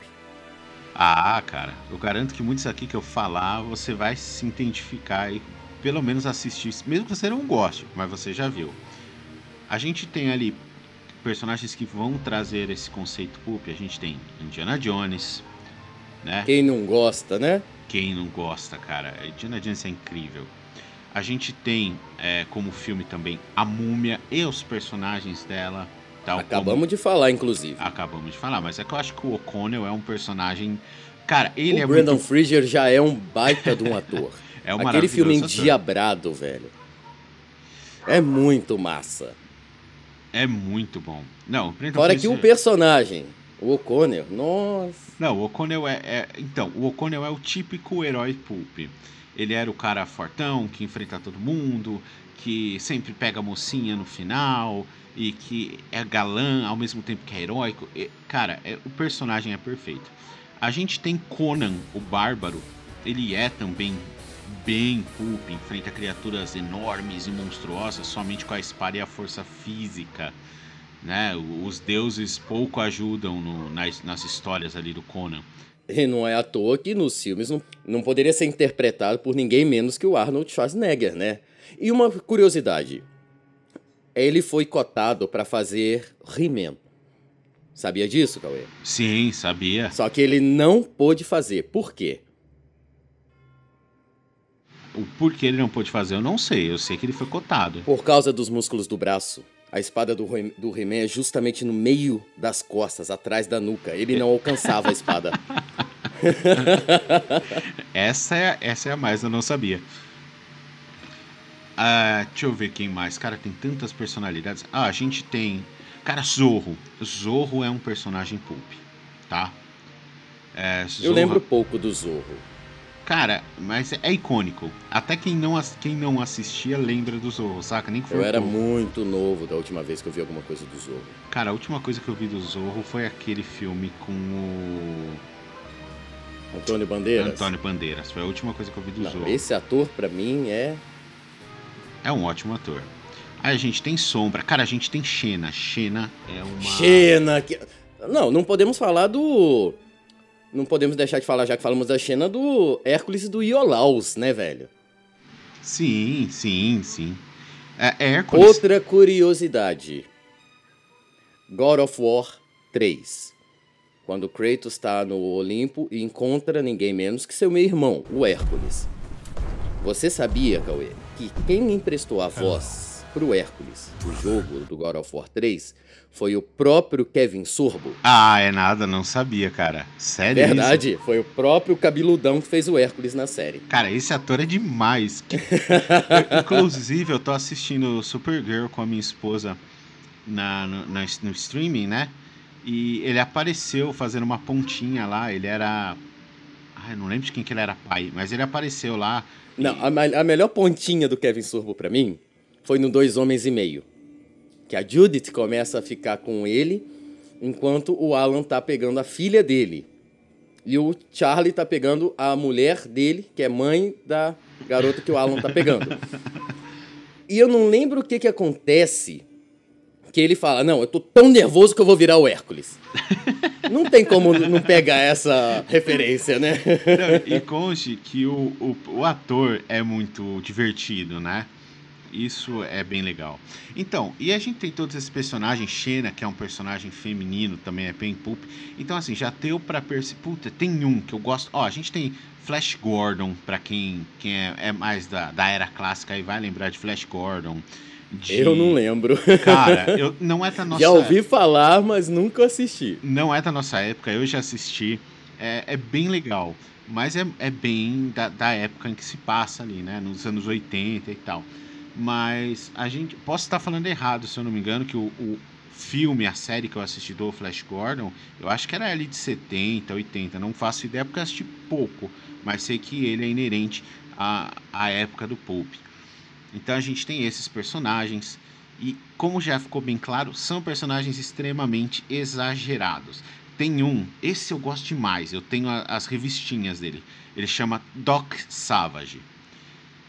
Ah, cara, eu garanto que muitos aqui que eu falar você vai se identificar e pelo menos assistir, mesmo que você não goste, mas você já viu. A gente tem ali personagens que vão trazer esse conceito pulp. A gente tem Indiana Jones, né? Quem não gosta, né? Quem não gosta, cara. Indiana Jones é incrível. A gente tem é, como filme também a múmia e os personagens dela. Acabamos como... de falar, inclusive. Acabamos de falar, mas é que eu acho que o O'Connell é um personagem. Cara, ele o é Brandon muito... Fraser já é um baita de um ator. É um Aquele filme endiabrado, velho. É muito massa. É muito bom. Não, Fora que o personagem, o O'Connell, nossa. Não, o O'Connell é, é, Então, o O'Connell é o típico herói pulp. Ele era o cara fortão que enfrenta todo mundo, que sempre pega a mocinha no final e que é galã ao mesmo tempo que é heróico. E, cara, é, o personagem é perfeito. A gente tem Conan, o Bárbaro. Ele é também bem pulp, enfrenta criaturas enormes e monstruosas somente com a espada e a força física. Né? Os deuses pouco ajudam no, nas, nas histórias ali do Conan. E não é à toa que nos filmes não, não poderia ser interpretado por ninguém menos que o Arnold Schwarzenegger, né? E uma curiosidade: ele foi cotado para fazer He-Man. Sabia disso, Cauê? Sim, sabia. Só que ele não pôde fazer. Por quê? O porquê ele não pôde fazer, eu não sei. Eu sei que ele foi cotado. Por causa dos músculos do braço. A espada do, do He-Man é justamente no meio das costas, atrás da nuca. Ele não alcançava a espada. essa, é, essa é a mais, eu não sabia. Uh, deixa eu ver quem mais. Cara, tem tantas personalidades. Ah, a gente tem. Cara, Zorro. Zorro é um personagem pulp, tá? É, Zorro... Eu lembro pouco do Zorro. Cara, mas é icônico. Até quem não, quem não assistia lembra do Zorro, saca? Nem que Eu era muito novo da última vez que eu vi alguma coisa do Zorro. Cara, a última coisa que eu vi do Zorro foi aquele filme com o. Antônio Bandeiras? Antônio Bandeiras. Foi a última coisa que eu vi do não, Zorro. Esse ator, para mim, é é um ótimo ator. Aí a gente tem Sombra. Cara, a gente tem Xena. Xena é uma. Xena! Que... Não, não podemos falar do. Não podemos deixar de falar, já que falamos da Xena, do Hércules e do Iolaus, né, velho? Sim, sim, sim. É, é Hércules. Outra curiosidade: God of War 3. Quando Kratos está no Olimpo e encontra ninguém menos que seu meio-irmão, o Hércules. Você sabia, Cauê, que quem emprestou a voz pro Hércules do jogo do God of War 3 foi o próprio Kevin Sorbo? Ah, é nada, não sabia, cara. Sério? Verdade, isso? foi o próprio cabeludão que fez o Hércules na série. Cara, esse ator é demais. Inclusive, eu tô assistindo Supergirl com a minha esposa na, no, na, no streaming, né? E ele apareceu fazendo uma pontinha lá. Ele era. Ai, não lembro de quem que ele era pai, mas ele apareceu lá não, a, a melhor pontinha do Kevin Sorbo para mim foi no Dois Homens e Meio. Que a Judith começa a ficar com ele, enquanto o Alan tá pegando a filha dele. E o Charlie tá pegando a mulher dele, que é mãe da garota que o Alan tá pegando. E eu não lembro o que que acontece que ele fala: Não, eu tô tão nervoso que eu vou virar o Hércules. não tem como não pegar essa referência, né? Não, e conste que o, o, o ator é muito divertido, né? Isso é bem legal. Então, e a gente tem todos esses personagens. Xena, que é um personagem feminino, também é bem pulp. Então, assim, já deu pra perceber. Puta, tem um que eu gosto. Ó, a gente tem Flash Gordon, pra quem, quem é, é mais da, da era clássica e vai lembrar de Flash Gordon. De... Eu não lembro. Cara, eu, não é da nossa Já ouvi falar, mas nunca assisti. Não é da nossa época, eu já assisti. É, é bem legal. Mas é, é bem da, da época em que se passa ali, né? Nos anos 80 e tal. Mas a gente. Posso estar falando errado, se eu não me engano, que o, o filme, a série que eu assisti do Flash Gordon, eu acho que era ali de 70, 80. Não faço ideia porque eu assisti pouco. Mas sei que ele é inerente à, à época do Pulp. Então a gente tem esses personagens e, como já ficou bem claro, são personagens extremamente exagerados. Tem um, esse eu gosto demais, eu tenho a, as revistinhas dele. Ele chama Doc Savage.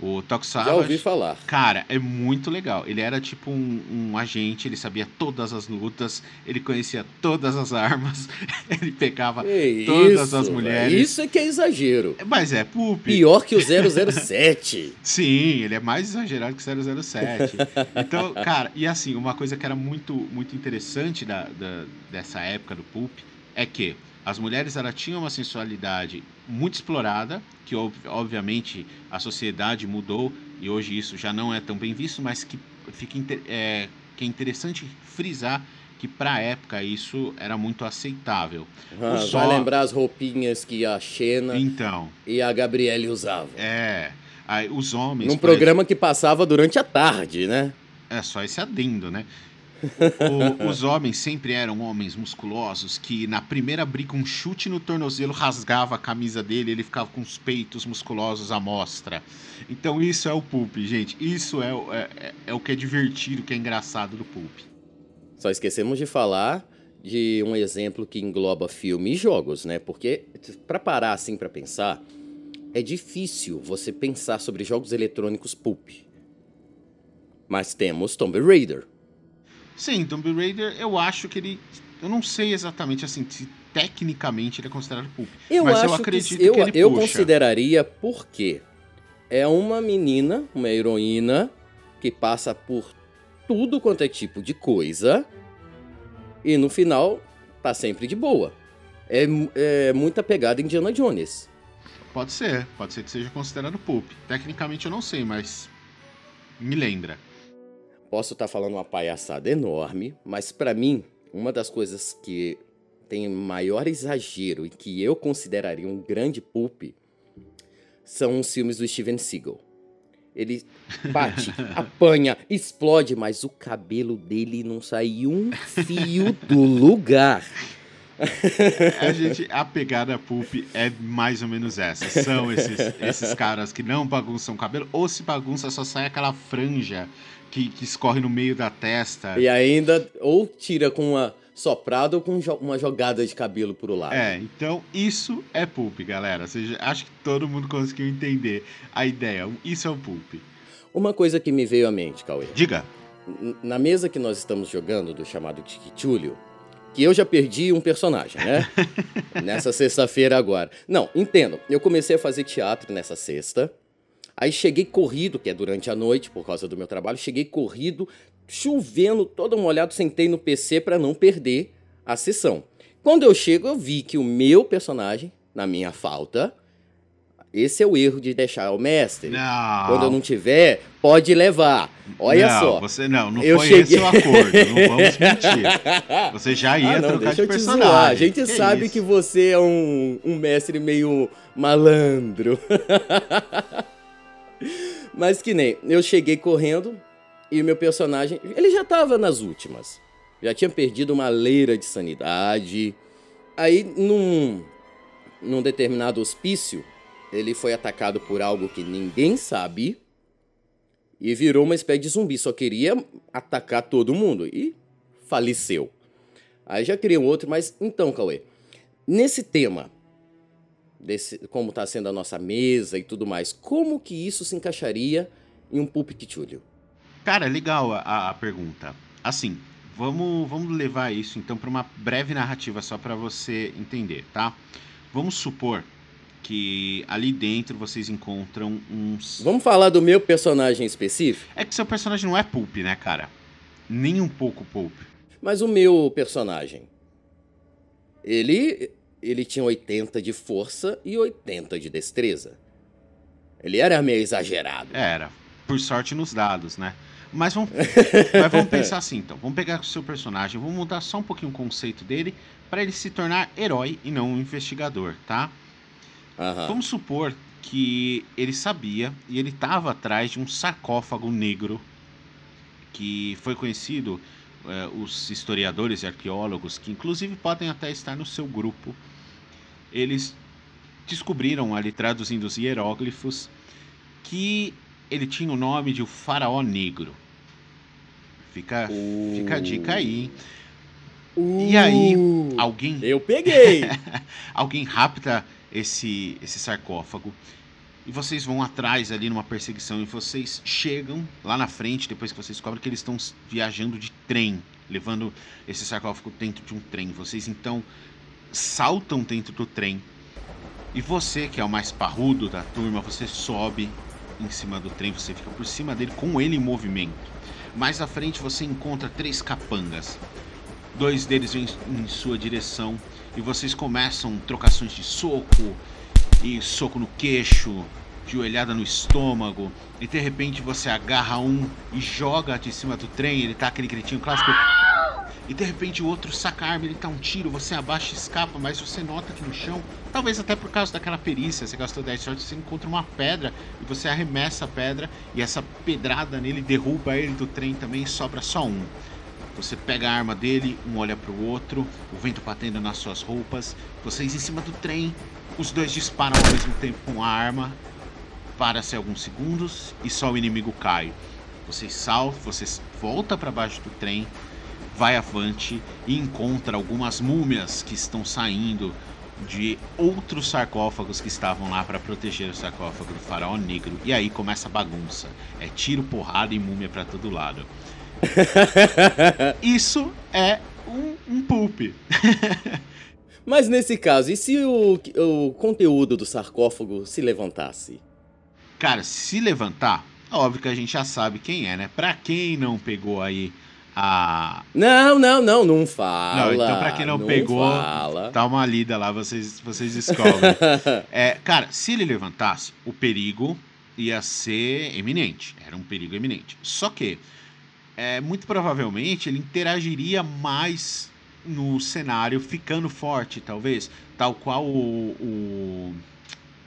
O Tokusatsu. Já ouvi falar. Cara, é muito legal. Ele era tipo um, um, agente, ele sabia todas as lutas, ele conhecia todas as armas, ele pegava que todas isso, as mulheres. Isso é que é exagero. Mas é Pup. Pior que o 007. Sim, ele é mais exagerado que o 007. então, cara, e assim, uma coisa que era muito, muito interessante da, da dessa época do Pulp é que as mulheres ela tinham uma sensualidade muito explorada, que obviamente a sociedade mudou e hoje isso já não é tão bem visto, mas que fica é, que é interessante frisar que para a época isso era muito aceitável. Ah, Vai lembrar as roupinhas que a Xena então, e a Gabriele usavam. É, aí, os homens... Num programa que passava durante a tarde, né? É, só esse adendo, né? O, os homens sempre eram homens musculosos que na primeira briga um chute no tornozelo rasgava a camisa dele, ele ficava com os peitos musculosos à mostra. Então isso é o pulp, gente. Isso é, é, é o que é divertido, o que é engraçado do pulp. Só esquecemos de falar de um exemplo que engloba filme e jogos, né? Porque para parar assim para pensar, é difícil você pensar sobre jogos eletrônicos pulp. Mas temos Tomb Raider. Sim, Tomb Raider, eu acho que ele. Eu não sei exatamente assim se tecnicamente ele é considerado pulp. Eu mas acho eu acredito que, eu, que ele eu puxa. consideraria porque é uma menina, uma heroína que passa por tudo quanto é tipo de coisa e no final tá sempre de boa. É, é muita pegada Indiana Jones. Pode ser, pode ser que seja considerado pulp. Tecnicamente eu não sei, mas me lembra. Posso estar falando uma palhaçada enorme, mas pra mim, uma das coisas que tem maior exagero e que eu consideraria um grande pulp são os filmes do Steven Seagal. Ele bate, apanha, explode, mas o cabelo dele não sai um fio do lugar. A gente, a pegada pulp é mais ou menos essa. São esses, esses caras que não bagunçam o cabelo, ou se bagunça só sai aquela franja que, que escorre no meio da testa. E ainda, ou tira com uma soprada ou com uma jogada de cabelo pro lado. É, então isso é pulp, galera. Ou seja, acho que todo mundo conseguiu entender a ideia. Isso é o pulp. Uma coisa que me veio à mente, Cauê. Diga. Na mesa que nós estamos jogando, do chamado Tiquitulio, que eu já perdi um personagem, né? nessa sexta-feira agora. Não, entendo. Eu comecei a fazer teatro nessa sexta. Aí cheguei corrido, que é durante a noite, por causa do meu trabalho, cheguei corrido, chovendo, todo molhado, sentei no PC para não perder a sessão. Quando eu chego, eu vi que o meu personagem, na minha falta, esse é o erro de deixar o mestre. Não. Quando eu não tiver, pode levar. Olha não, só. Você, não, não Eu foi cheguei- esse o acordo. Não vamos mentir. Você já ia Ah, não, trocar de personagem. zoar. A gente Que sabe isso? que você é um, um mestre meio malandro. Mas que nem, eu cheguei correndo e o meu personagem, ele já tava nas últimas. Já tinha perdido uma leira de sanidade. Aí, num, num determinado hospício, ele foi atacado por algo que ninguém sabe e virou uma espécie de zumbi. Só queria atacar todo mundo e faleceu. Aí já criei um outro, mas então, Cauê, nesse tema, desse, como está sendo a nossa mesa e tudo mais, como que isso se encaixaria em um Pulp Cthulhu? Cara, legal a, a pergunta. Assim, vamos, vamos levar isso então para uma breve narrativa só para você entender, tá? Vamos supor que ali dentro vocês encontram uns. Vamos falar do meu personagem específico? É que seu personagem não é pulp, né, cara? Nem um pouco pulp. Mas o meu personagem, ele, ele tinha 80 de força e 80 de destreza. Ele era meio exagerado. Era, por sorte nos dados, né? Mas vamos, mas vamos pensar assim, então. Vamos pegar o seu personagem, vamos mudar só um pouquinho o conceito dele para ele se tornar herói e não um investigador, tá? Aham. Vamos supor que ele sabia e ele estava atrás de um sarcófago negro que foi conhecido, eh, os historiadores e arqueólogos, que inclusive podem até estar no seu grupo, eles descobriram ali, traduzindo os hieróglifos, que ele tinha o nome de o Faraó Negro. Fica, fica a dica aí, hein? E aí, Uh, Alguém Eu peguei! alguém rapta esse, esse sarcófago e vocês vão atrás ali numa perseguição e vocês chegam lá na frente depois que vocês descobrem que eles estão viajando de trem, levando esse sarcófago dentro de um trem. Vocês então saltam dentro do trem e você, que é o mais parrudo da turma, você sobe em cima do trem, você fica por cima dele com ele em movimento. Mais à frente você encontra três capangas. Dois deles vêm em sua direção e vocês começam trocações de soco e soco no queixo, joelhada no estômago, e de repente você agarra um e joga de cima do trem, ele tá aquele gritinho clássico. E de repente o outro saca a arma, ele tá um tiro, você abaixa e escapa, mas você nota que no chão, talvez até por causa daquela perícia, você gastou 10 sorte, você encontra uma pedra e você arremessa a pedra e essa pedrada nele derruba ele do trem também sobra só um. Você pega a arma dele, um olha pro outro, o vento batendo nas suas roupas, vocês em cima do trem, os dois disparam ao mesmo tempo com a arma, para-se alguns segundos e só o inimigo cai. Vocês saltam, vocês voltam para baixo do trem, vai avante e encontra algumas múmias que estão saindo de outros sarcófagos que estavam lá para proteger o sarcófago do faraó negro. E aí começa a bagunça. É tiro, porrada e múmia para todo lado. Isso é um, um pulp. Mas nesse caso, e se o, o conteúdo do sarcófago se levantasse? Cara, se levantar, óbvio que a gente já sabe quem é, né? Pra quem não pegou aí a. Não, não, não, não fala. Não, então pra quem não, não pegou, fala. dá uma lida lá, vocês, vocês descobrem. é, cara, se ele levantasse, o perigo ia ser eminente. Era um perigo eminente. Só que, é, muito provavelmente, ele interagiria mais no cenário, ficando forte, talvez. Tal qual o, o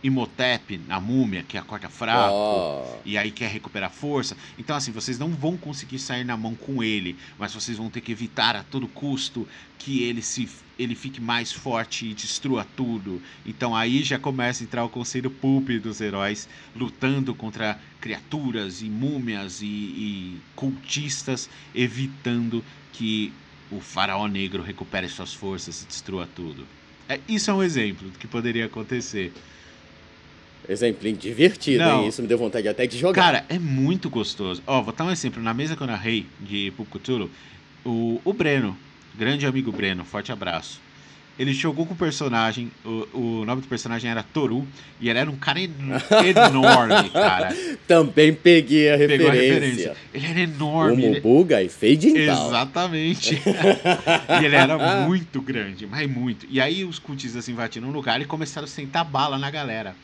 Imhotep na múmia, que acorda fraco, oh. e aí quer recuperar força. Então, assim, vocês não vão conseguir sair na mão com ele, mas vocês vão ter que evitar a todo custo que ele se ele fique mais forte e destrua tudo. Então aí já começa a entrar o conselho pulp dos heróis lutando contra criaturas e múmias e, e cultistas, evitando que o faraó negro recupere suas forças e destrua tudo. É, isso é um exemplo do que poderia acontecer. Exemplinho divertido, Não. hein? Isso me deu vontade até de jogar. Cara, é muito gostoso. Ó, vou dar um exemplo. Na mesa que eu narrei de Pucutulo, o, o Breno, grande amigo Breno, forte abraço. Ele jogou com o personagem, o, o nome do personagem era Toru, e ele era um cara en enorme, cara. Também peguei a referência. a referência. Ele era enorme. O Mubuga e Fade Exatamente. e ele era muito grande, mas muito. E aí os cultistas invadiram um lugar e começaram a sentar bala na galera.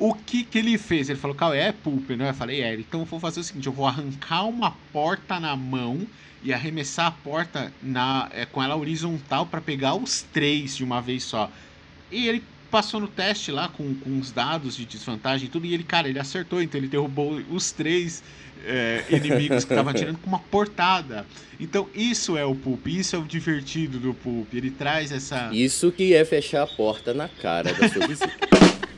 O que que ele fez? Ele falou, Cauê, é pulp, né? Eu falei, é. Então eu vou fazer o seguinte, eu vou arrancar uma porta na mão e arremessar a porta na, é, com ela horizontal para pegar os três de uma vez só. E ele passou no teste lá com, com os dados de desvantagem e tudo, e ele, cara, ele acertou, então ele derrubou os três é, inimigos que estavam atirando com uma portada. Então isso é o Pulp, isso é o divertido do Pulp. Ele traz essa. Isso que é fechar a porta na cara da sua visita.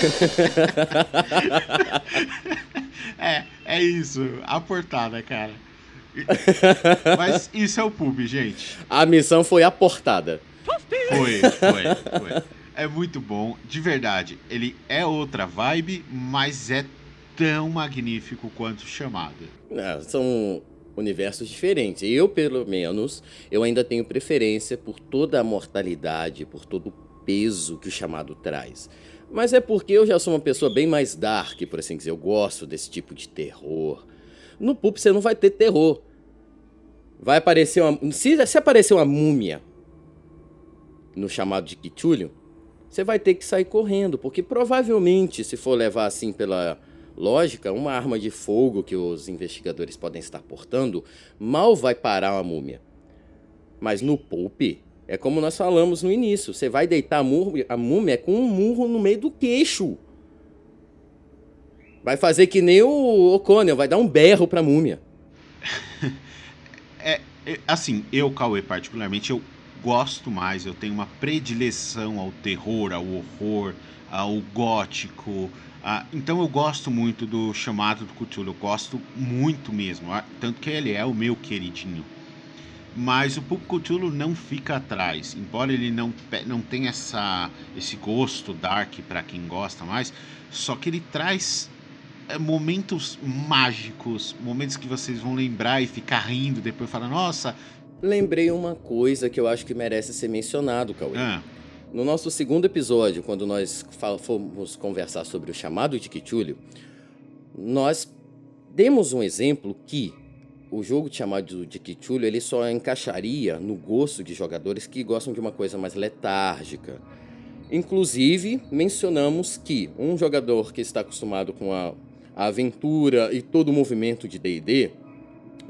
é, é isso. A portada, cara. Mas isso é o pub, gente. A missão foi a portada. Foi, foi, foi. É muito bom, de verdade. Ele é outra vibe, mas é tão magnífico quanto chamada. Não, são universos diferentes. Eu, pelo menos, eu ainda tenho preferência por toda a mortalidade, por todo o peso que o chamado traz. Mas é porque eu já sou uma pessoa bem mais dark, por assim dizer. Eu gosto desse tipo de terror. No Pup você não vai ter terror. Vai aparecer uma. Se, se aparecer uma múmia no chamado de Kitulio, você vai ter que sair correndo, porque provavelmente, se for levar assim pela lógica, uma arma de fogo que os investigadores podem estar portando mal vai parar uma múmia. Mas no Pulp, é como nós falamos no início: você vai deitar a múmia, a múmia com um murro no meio do queixo. Vai fazer que nem o O'Connell, vai dar um berro pra múmia. é, é, assim, eu, Cauê, particularmente, eu gosto mais, eu tenho uma predileção ao terror, ao horror, ao gótico. A, então eu gosto muito do chamado do Cthulhu, eu gosto muito mesmo, tanto que ele é o meu queridinho mas o Pulp Cthulhu não fica atrás, embora ele não, não tenha essa, esse gosto dark para quem gosta mais, só que ele traz é, momentos mágicos, momentos que vocês vão lembrar e ficar rindo depois falar, nossa. Lembrei uma coisa que eu acho que merece ser mencionado, Cauê. Ah. No nosso segundo episódio, quando nós fomos conversar sobre o chamado de Cthulhu, nós demos um exemplo que o jogo chamado de Cthulhu, ele só encaixaria no gosto de jogadores que gostam de uma coisa mais letárgica. Inclusive, mencionamos que um jogador que está acostumado com a, a aventura e todo o movimento de D&D,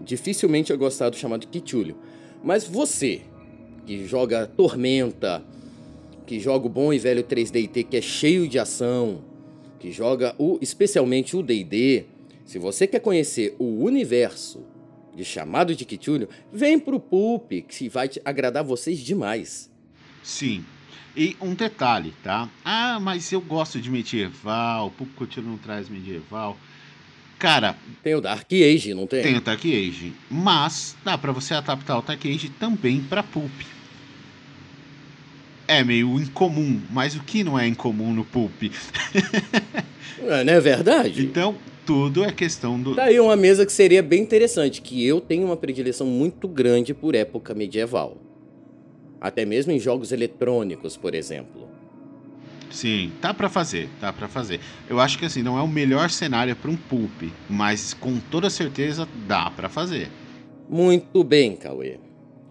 dificilmente é gostar do chamado Cthulhu. Mas você, que joga Tormenta, que joga o bom e velho 3D&T que é cheio de ação, que joga o, especialmente o D&D, se você quer conhecer o universo de chamado de Cthulhu, vem pro Pulp, que vai te agradar vocês demais. Sim. E um detalhe, tá? Ah, mas eu gosto de medieval, Pulp Cthulhu não traz medieval. Cara. Tem o Dark Age, não tem? Tem o Dark Age. Mas dá para você adaptar o Dark Age também para Pulp. É meio incomum, mas o que não é incomum no Pulp? é, não é verdade? Então, tudo é questão do. Daí tá uma mesa que seria bem interessante, que eu tenho uma predileção muito grande por época medieval. Até mesmo em jogos eletrônicos, por exemplo. Sim, tá para fazer, tá para fazer. Eu acho que assim, não é o melhor cenário para um pulp, mas com toda certeza dá para fazer. Muito bem, Cauê.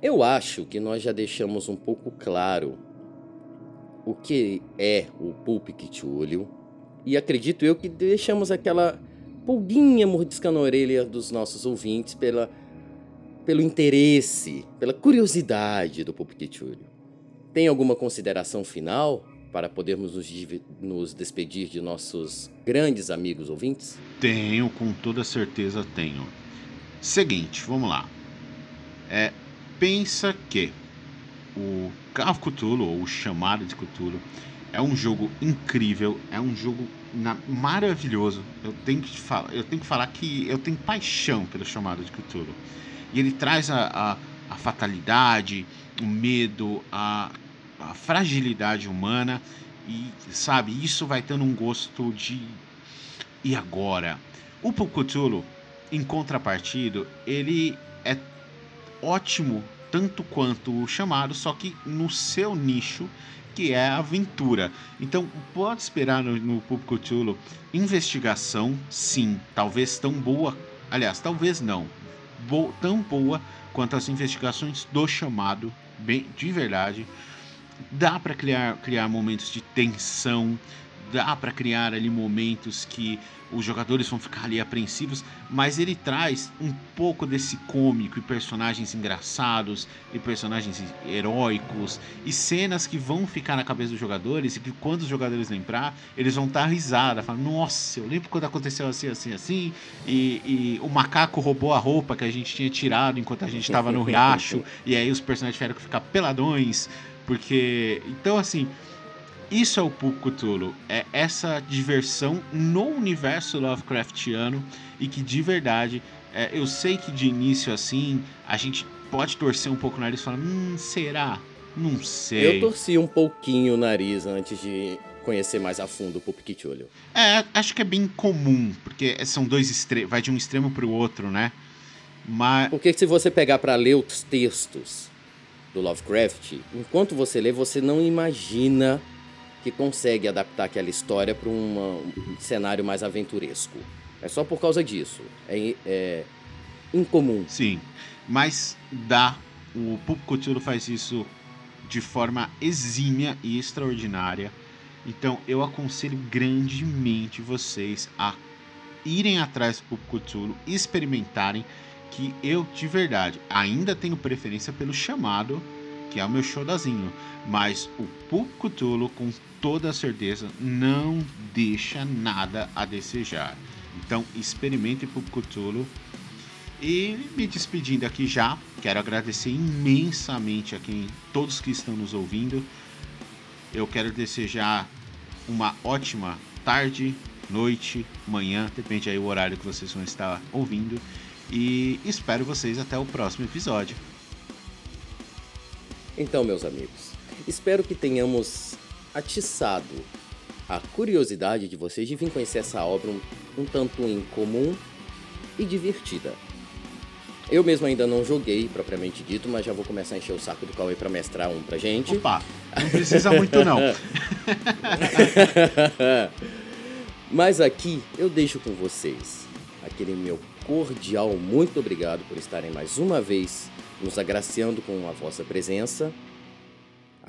Eu acho que nós já deixamos um pouco claro o que é o Pulp Cthulhu e acredito eu que deixamos aquela pulguinha mordiscando a orelha dos nossos ouvintes pela, pelo interesse, pela curiosidade do Pulp Cthulhu. Tem alguma consideração final para podermos nos, nos, despedir de nossos grandes amigos ouvintes? Tenho, com toda certeza tenho. Seguinte, vamos lá. É, pensa que o Call of Cthulhu, ou chamado de Cthulhu, é um jogo incrível, é um jogo na, maravilhoso. Eu tenho, que falar, eu tenho que falar que eu tenho paixão pelo chamado de Cthulhu. E ele traz a, a, a fatalidade, o medo, a a fragilidade humana e, sabe, isso vai tendo um gosto de. E agora? O Cthulhu, em contrapartido, ele é ótimo tanto quanto o chamado, só que no seu nicho, que é a aventura. Então, pode esperar no, no Cthulhu investigação, sim, talvez tão boa, aliás, talvez não, bo, tão boa quanto as investigações do chamado, bem de verdade dá para criar, criar momentos de tensão, dá para criar ali momentos que os jogadores vão ficar ali apreensivos, mas ele traz um pouco desse cômico e personagens engraçados e personagens heróicos e cenas que vão ficar na cabeça dos jogadores e que quando os jogadores lembrar, eles vão estar risada, falando, nossa, eu lembro quando aconteceu assim, assim, assim, e, e, o macaco roubou a roupa que a gente tinha tirado enquanto a gente estava no riacho, e aí os personagens tiveram que ficar peladões, porque. Então, assim. Isso é o Puco Cthulhu. É essa diversão no universo Lovecraftiano e que de verdade. É, eu sei que de início assim a gente pode torcer um pouco o nariz e falar: hum, será? Não sei. Eu torci um pouquinho o nariz antes de conhecer mais a fundo o Pup Cthulhu. É, acho que é bem comum, porque são dois extremos, vai de um extremo para o outro, né? Mas... Porque se você pegar para ler os textos do Lovecraft, enquanto você lê, você não imagina que consegue adaptar aquela história para um cenário mais aventuresco. É só por causa disso. É, é incomum. Sim, mas dá. O Pulp Cthulhu faz isso de forma exímia e extraordinária. Então eu aconselho grandemente vocês a irem atrás do Pulp Cthulhu, experimentarem que eu, de verdade, ainda tenho preferência pelo chamado, que é o meu showdazinho. Mas o Pulp Cthulhu, com toda certeza, não deixa nada a desejar. Então, experimente Pulp Cthulhu. E me despedindo aqui já, quero agradecer imensamente a quem, todos que estão nos ouvindo. Eu quero desejar uma ótima tarde, noite, manhã, depende aí o horário que vocês vão estar ouvindo. E espero vocês até o próximo episódio. Então, meus amigos, espero que tenhamos atiçado a curiosidade de vocês de vir conhecer essa obra um, um tanto incomum e divertida. Eu mesmo ainda não joguei, propriamente dito, mas já vou começar a encher o saco do Cauê para mestrar um pra gente. Opa, não precisa muito não. mas aqui eu deixo com vocês aquele meu cordial muito obrigado por estarem mais uma vez nos agraciando com a vossa presença.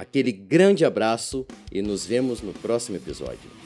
Aquele grande abraço e nos vemos no próximo episódio.